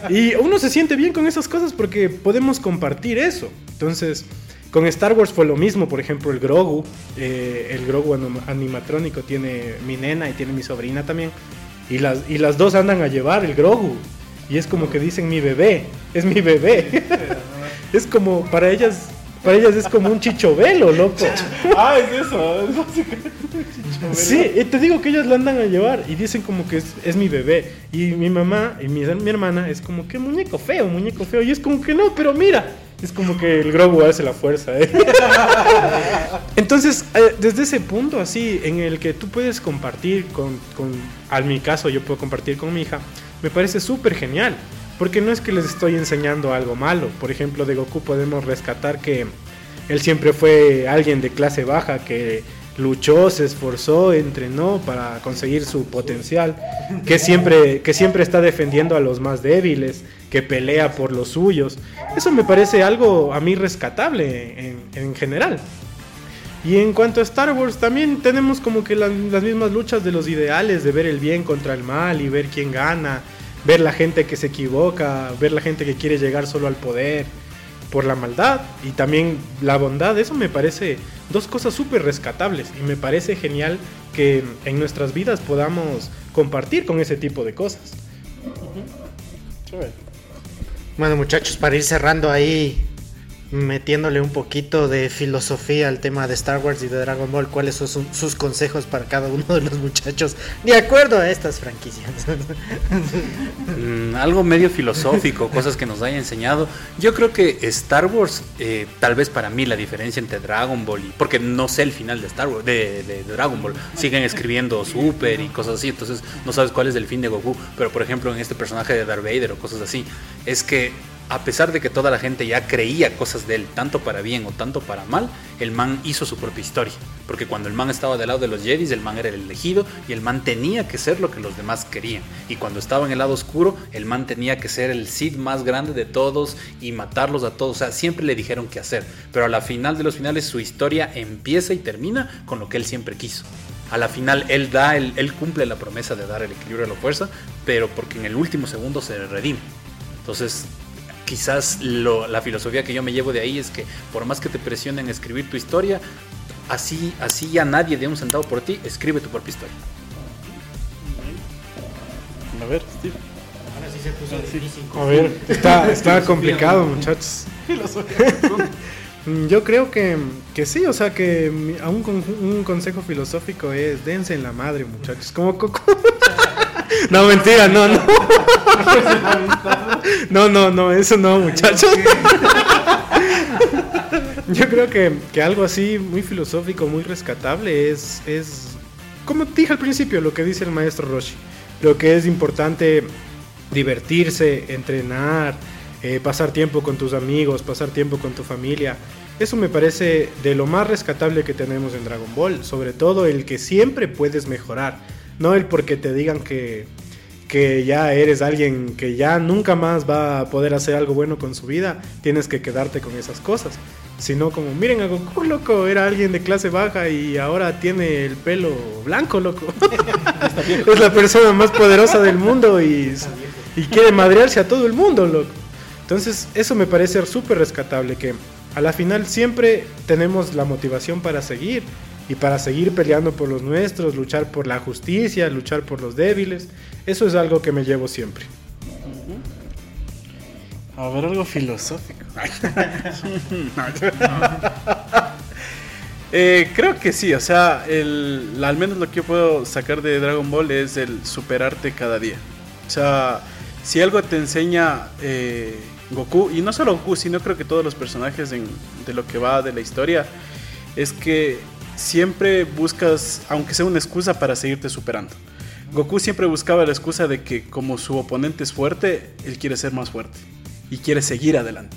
Y uno se siente bien con esas cosas porque podemos compartir eso. Entonces, con Star Wars fue lo mismo, por ejemplo, el Grogu, eh, el Grogu anim- animatrónico tiene mi nena y tiene mi sobrina también. Y las, y las dos andan a llevar el Grogu. Y es como que dicen mi bebé, es mi bebé. es como, para ellas, para ellas es como un chichovelo, loco. Ah, es eso. es básicamente Sí, y te digo que ellas la andan a llevar y dicen como que es, es mi bebé. Y mi mamá y mi, mi hermana es como que muñeco feo, muñeco feo. Y es como que no, pero mira. Es como que el Grogu hace la fuerza. ¿eh? Entonces, eh, desde ese punto así, en el que tú puedes compartir con, con, al mi caso yo puedo compartir con mi hija, me parece súper genial. Porque no es que les estoy enseñando algo malo. Por ejemplo, de Goku podemos rescatar que él siempre fue alguien de clase baja que luchó, se esforzó, entrenó para conseguir su potencial, que siempre, que siempre está defendiendo a los más débiles, que pelea por los suyos. Eso me parece algo a mí rescatable en, en general. Y en cuanto a Star Wars, también tenemos como que la- las mismas luchas de los ideales, de ver el bien contra el mal y ver quién gana, ver la gente que se equivoca, ver la gente que quiere llegar solo al poder por la maldad y también la bondad. Eso me parece dos cosas súper rescatables y me parece genial que en nuestras vidas podamos compartir con ese tipo de cosas. Bueno, muchachos, para ir cerrando ahí, metiéndole un poquito de filosofía al tema de Star Wars y de Dragon Ball, ¿cuáles son su- sus consejos para cada uno de los muchachos de acuerdo a estas franquicias? Mm, algo medio filosófico, cosas que nos haya enseñado. Yo creo que Star Wars, eh, tal vez para mí la diferencia entre Dragon Ball y. Porque no sé el final de Star Wars, de, de- de Dragon Ball. Siguen escribiendo Super y cosas así, entonces no sabes cuál es el fin de Goku. Pero por ejemplo, en este personaje de Darth Vader o cosas así, es que a pesar de que toda la gente ya creía cosas de él, tanto para bien o tanto para mal, el man hizo su propia historia. Porque cuando el man estaba del lado de los Jedi, el man era el elegido y el man tenía que ser lo que los demás querían. Y cuando estaba en el lado oscuro, el man tenía que ser el Sith más grande de todos y matarlos a todos. O sea, siempre le dijeron qué hacer. Pero a la final de los finales, su historia empieza y termina con lo que él siempre quiso. A la final él da, el- él cumple la promesa de dar el equilibrio a la fuerza, pero porque en el último segundo se redime. Entonces, quizás lo- la filosofía que yo me llevo de ahí es que por más que te presionen a escribir tu historia, así, así ya nadie dé un centavo por ti, escribe tu propia historia. A ver, Steve. A ver, está, está complicado, muchachos. Mm, Yo creo que, que sí, o sea que un, un consejo filosófico es dense en la madre, muchachos. Como Coco. No, mentira, no, no. No, no, no, eso no, muchachos. Yo creo que, que algo así muy filosófico, muy rescatable es, es, como dije al principio, lo que dice el maestro Roshi. Lo que es importante divertirse, entrenar, eh, pasar tiempo con tus amigos, pasar tiempo con tu familia. Eso me parece de lo más rescatable que tenemos en Dragon Ball, sobre todo el que siempre puedes mejorar. no el porque te digan que, que ya eres alguien que ya nunca más va a poder hacer algo bueno con su vida, tienes que quedarte con esas cosas. Sino como, miren a Goku, loco, era alguien de clase baja y ahora tiene el pelo blanco, loco. es la persona más poderosa del mundo y, y quiere madrearse a todo el mundo, loco. Entonces, eso me parece súper rescatable, que a la final siempre tenemos la motivación para seguir y para seguir peleando por los nuestros, luchar por la justicia, luchar por los débiles. Eso es algo que me llevo siempre. A ver, algo filosófico. Eh, creo que sí, o sea, el, al menos lo que yo puedo sacar de Dragon Ball es el superarte cada día. O sea, si algo te enseña eh, Goku, y no solo Goku, sino creo que todos los personajes de lo que va de la historia, es que siempre buscas, aunque sea una excusa para seguirte superando. Goku siempre buscaba la excusa de que como su oponente es fuerte, él quiere ser más fuerte y quiere seguir adelante.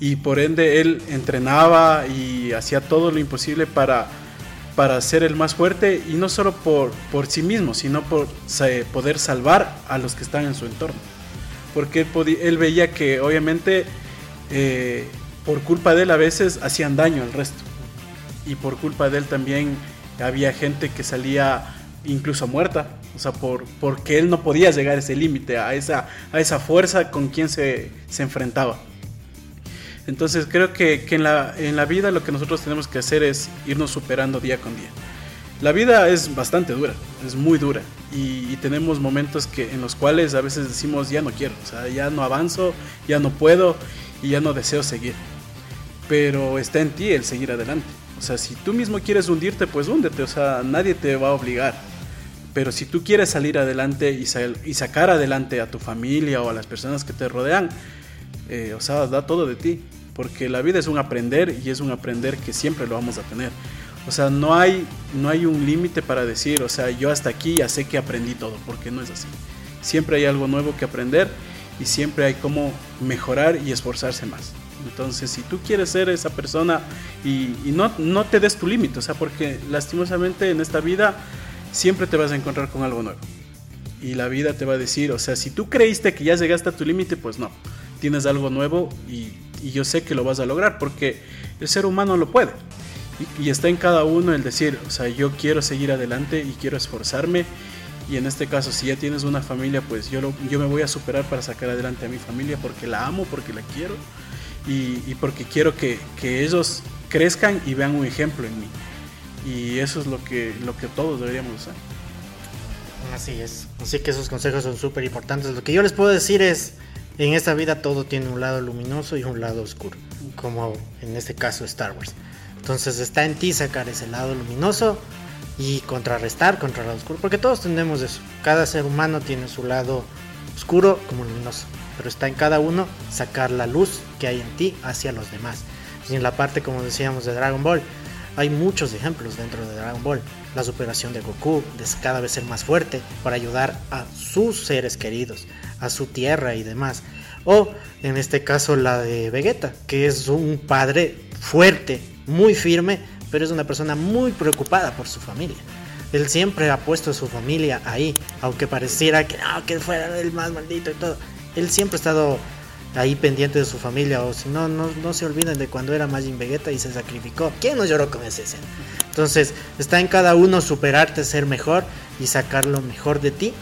Y por ende él entrenaba y hacía todo lo imposible para, para ser el más fuerte y no solo por, por sí mismo, sino por poder salvar a los que están en su entorno. Porque él, podía- él veía que obviamente eh, por culpa de él a veces hacían daño al resto. Y por culpa de él también había gente que salía incluso muerta. O sea, por, porque él no podía llegar a ese límite, a esa, a esa fuerza con quien se, se enfrentaba. Entonces creo que, que en, la, en la vida lo que nosotros tenemos que hacer es irnos superando día con día. La vida es bastante dura, es muy dura y, tenemos momentos que, en los cuales a veces decimos ya no quiero, o sea, ya no avanzo, ya no puedo y ya no deseo seguir. Pero está en ti el seguir adelante. O sea, si tú mismo quieres hundirte, pues húndete, o sea, nadie te va a obligar. Pero si tú quieres salir adelante y sacar adelante a tu familia o a las personas que te rodean, eh, o sea, da todo de ti. Porque la vida es un aprender y es un aprender que siempre lo vamos a tener. O sea, no hay, no hay un límite para decir, o sea, yo hasta aquí ya sé que aprendí todo, porque no es así. Siempre hay algo nuevo que aprender y siempre hay cómo mejorar y esforzarse más. Entonces, si tú quieres ser esa persona y, no, no te des tu límite, o sea, porque lastimosamente en esta vida siempre te vas a encontrar con algo nuevo. Y la vida te va a decir, o sea, si tú creíste que ya llegaste a tu límite, pues no, tienes algo nuevo y yo sé que lo vas a lograr, porque el ser humano lo puede. Y, está en cada uno el decir, o sea, yo quiero seguir adelante y quiero esforzarme. Y en este caso, si ya tienes una familia, pues yo, lo- yo me voy a superar para sacar adelante a mi familia porque la amo, porque la quiero y, porque quiero que, que ellos crezcan y vean un ejemplo en mí. Y eso es lo que, lo que todos deberíamos hacer. Así es. Así que esos consejos son súper importantes. Lo que yo les puedo decir es, en esta vida todo tiene un lado luminoso y un lado oscuro, como en este caso Star Wars. Entonces está en ti sacar ese lado luminoso y contrarrestar contra el lado oscuro, porque todos tenemos eso. Cada ser humano tiene su lado oscuro como luminoso, pero está en cada uno sacar la luz que hay en ti hacia los demás. Y en la parte, como decíamos, de Dragon Ball, hay muchos ejemplos dentro de Dragon Ball. La superación de Goku, de cada vez ser más fuerte para ayudar a sus seres queridos, a su tierra y demás. O en este caso la de Vegeta, que es un padre fuerte, muy firme, pero es una persona muy preocupada por su familia. Él siempre ha puesto a su familia ahí, aunque pareciera que no, que fuera el más maldito y todo. Él siempre ha estado ahí pendiente de su familia, o si no, no, no se olviden de cuando era Majin Vegeta y se sacrificó. ¿Quién no lloró con esa escena? Entonces, está en cada uno superarte, ser mejor y sacar lo mejor de ti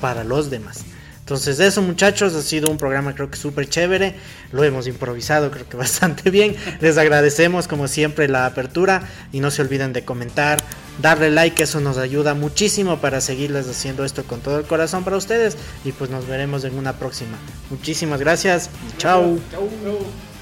para los demás. Entonces, eso muchachos, ha sido un programa creo que súper chévere. Lo hemos improvisado creo que bastante bien. Les agradecemos como siempre la apertura y no se olviden de comentar, darle like, eso nos ayuda muchísimo para seguirles haciendo esto con todo el corazón para ustedes. Y pues nos veremos en una próxima. Muchísimas gracias y chao. Chau.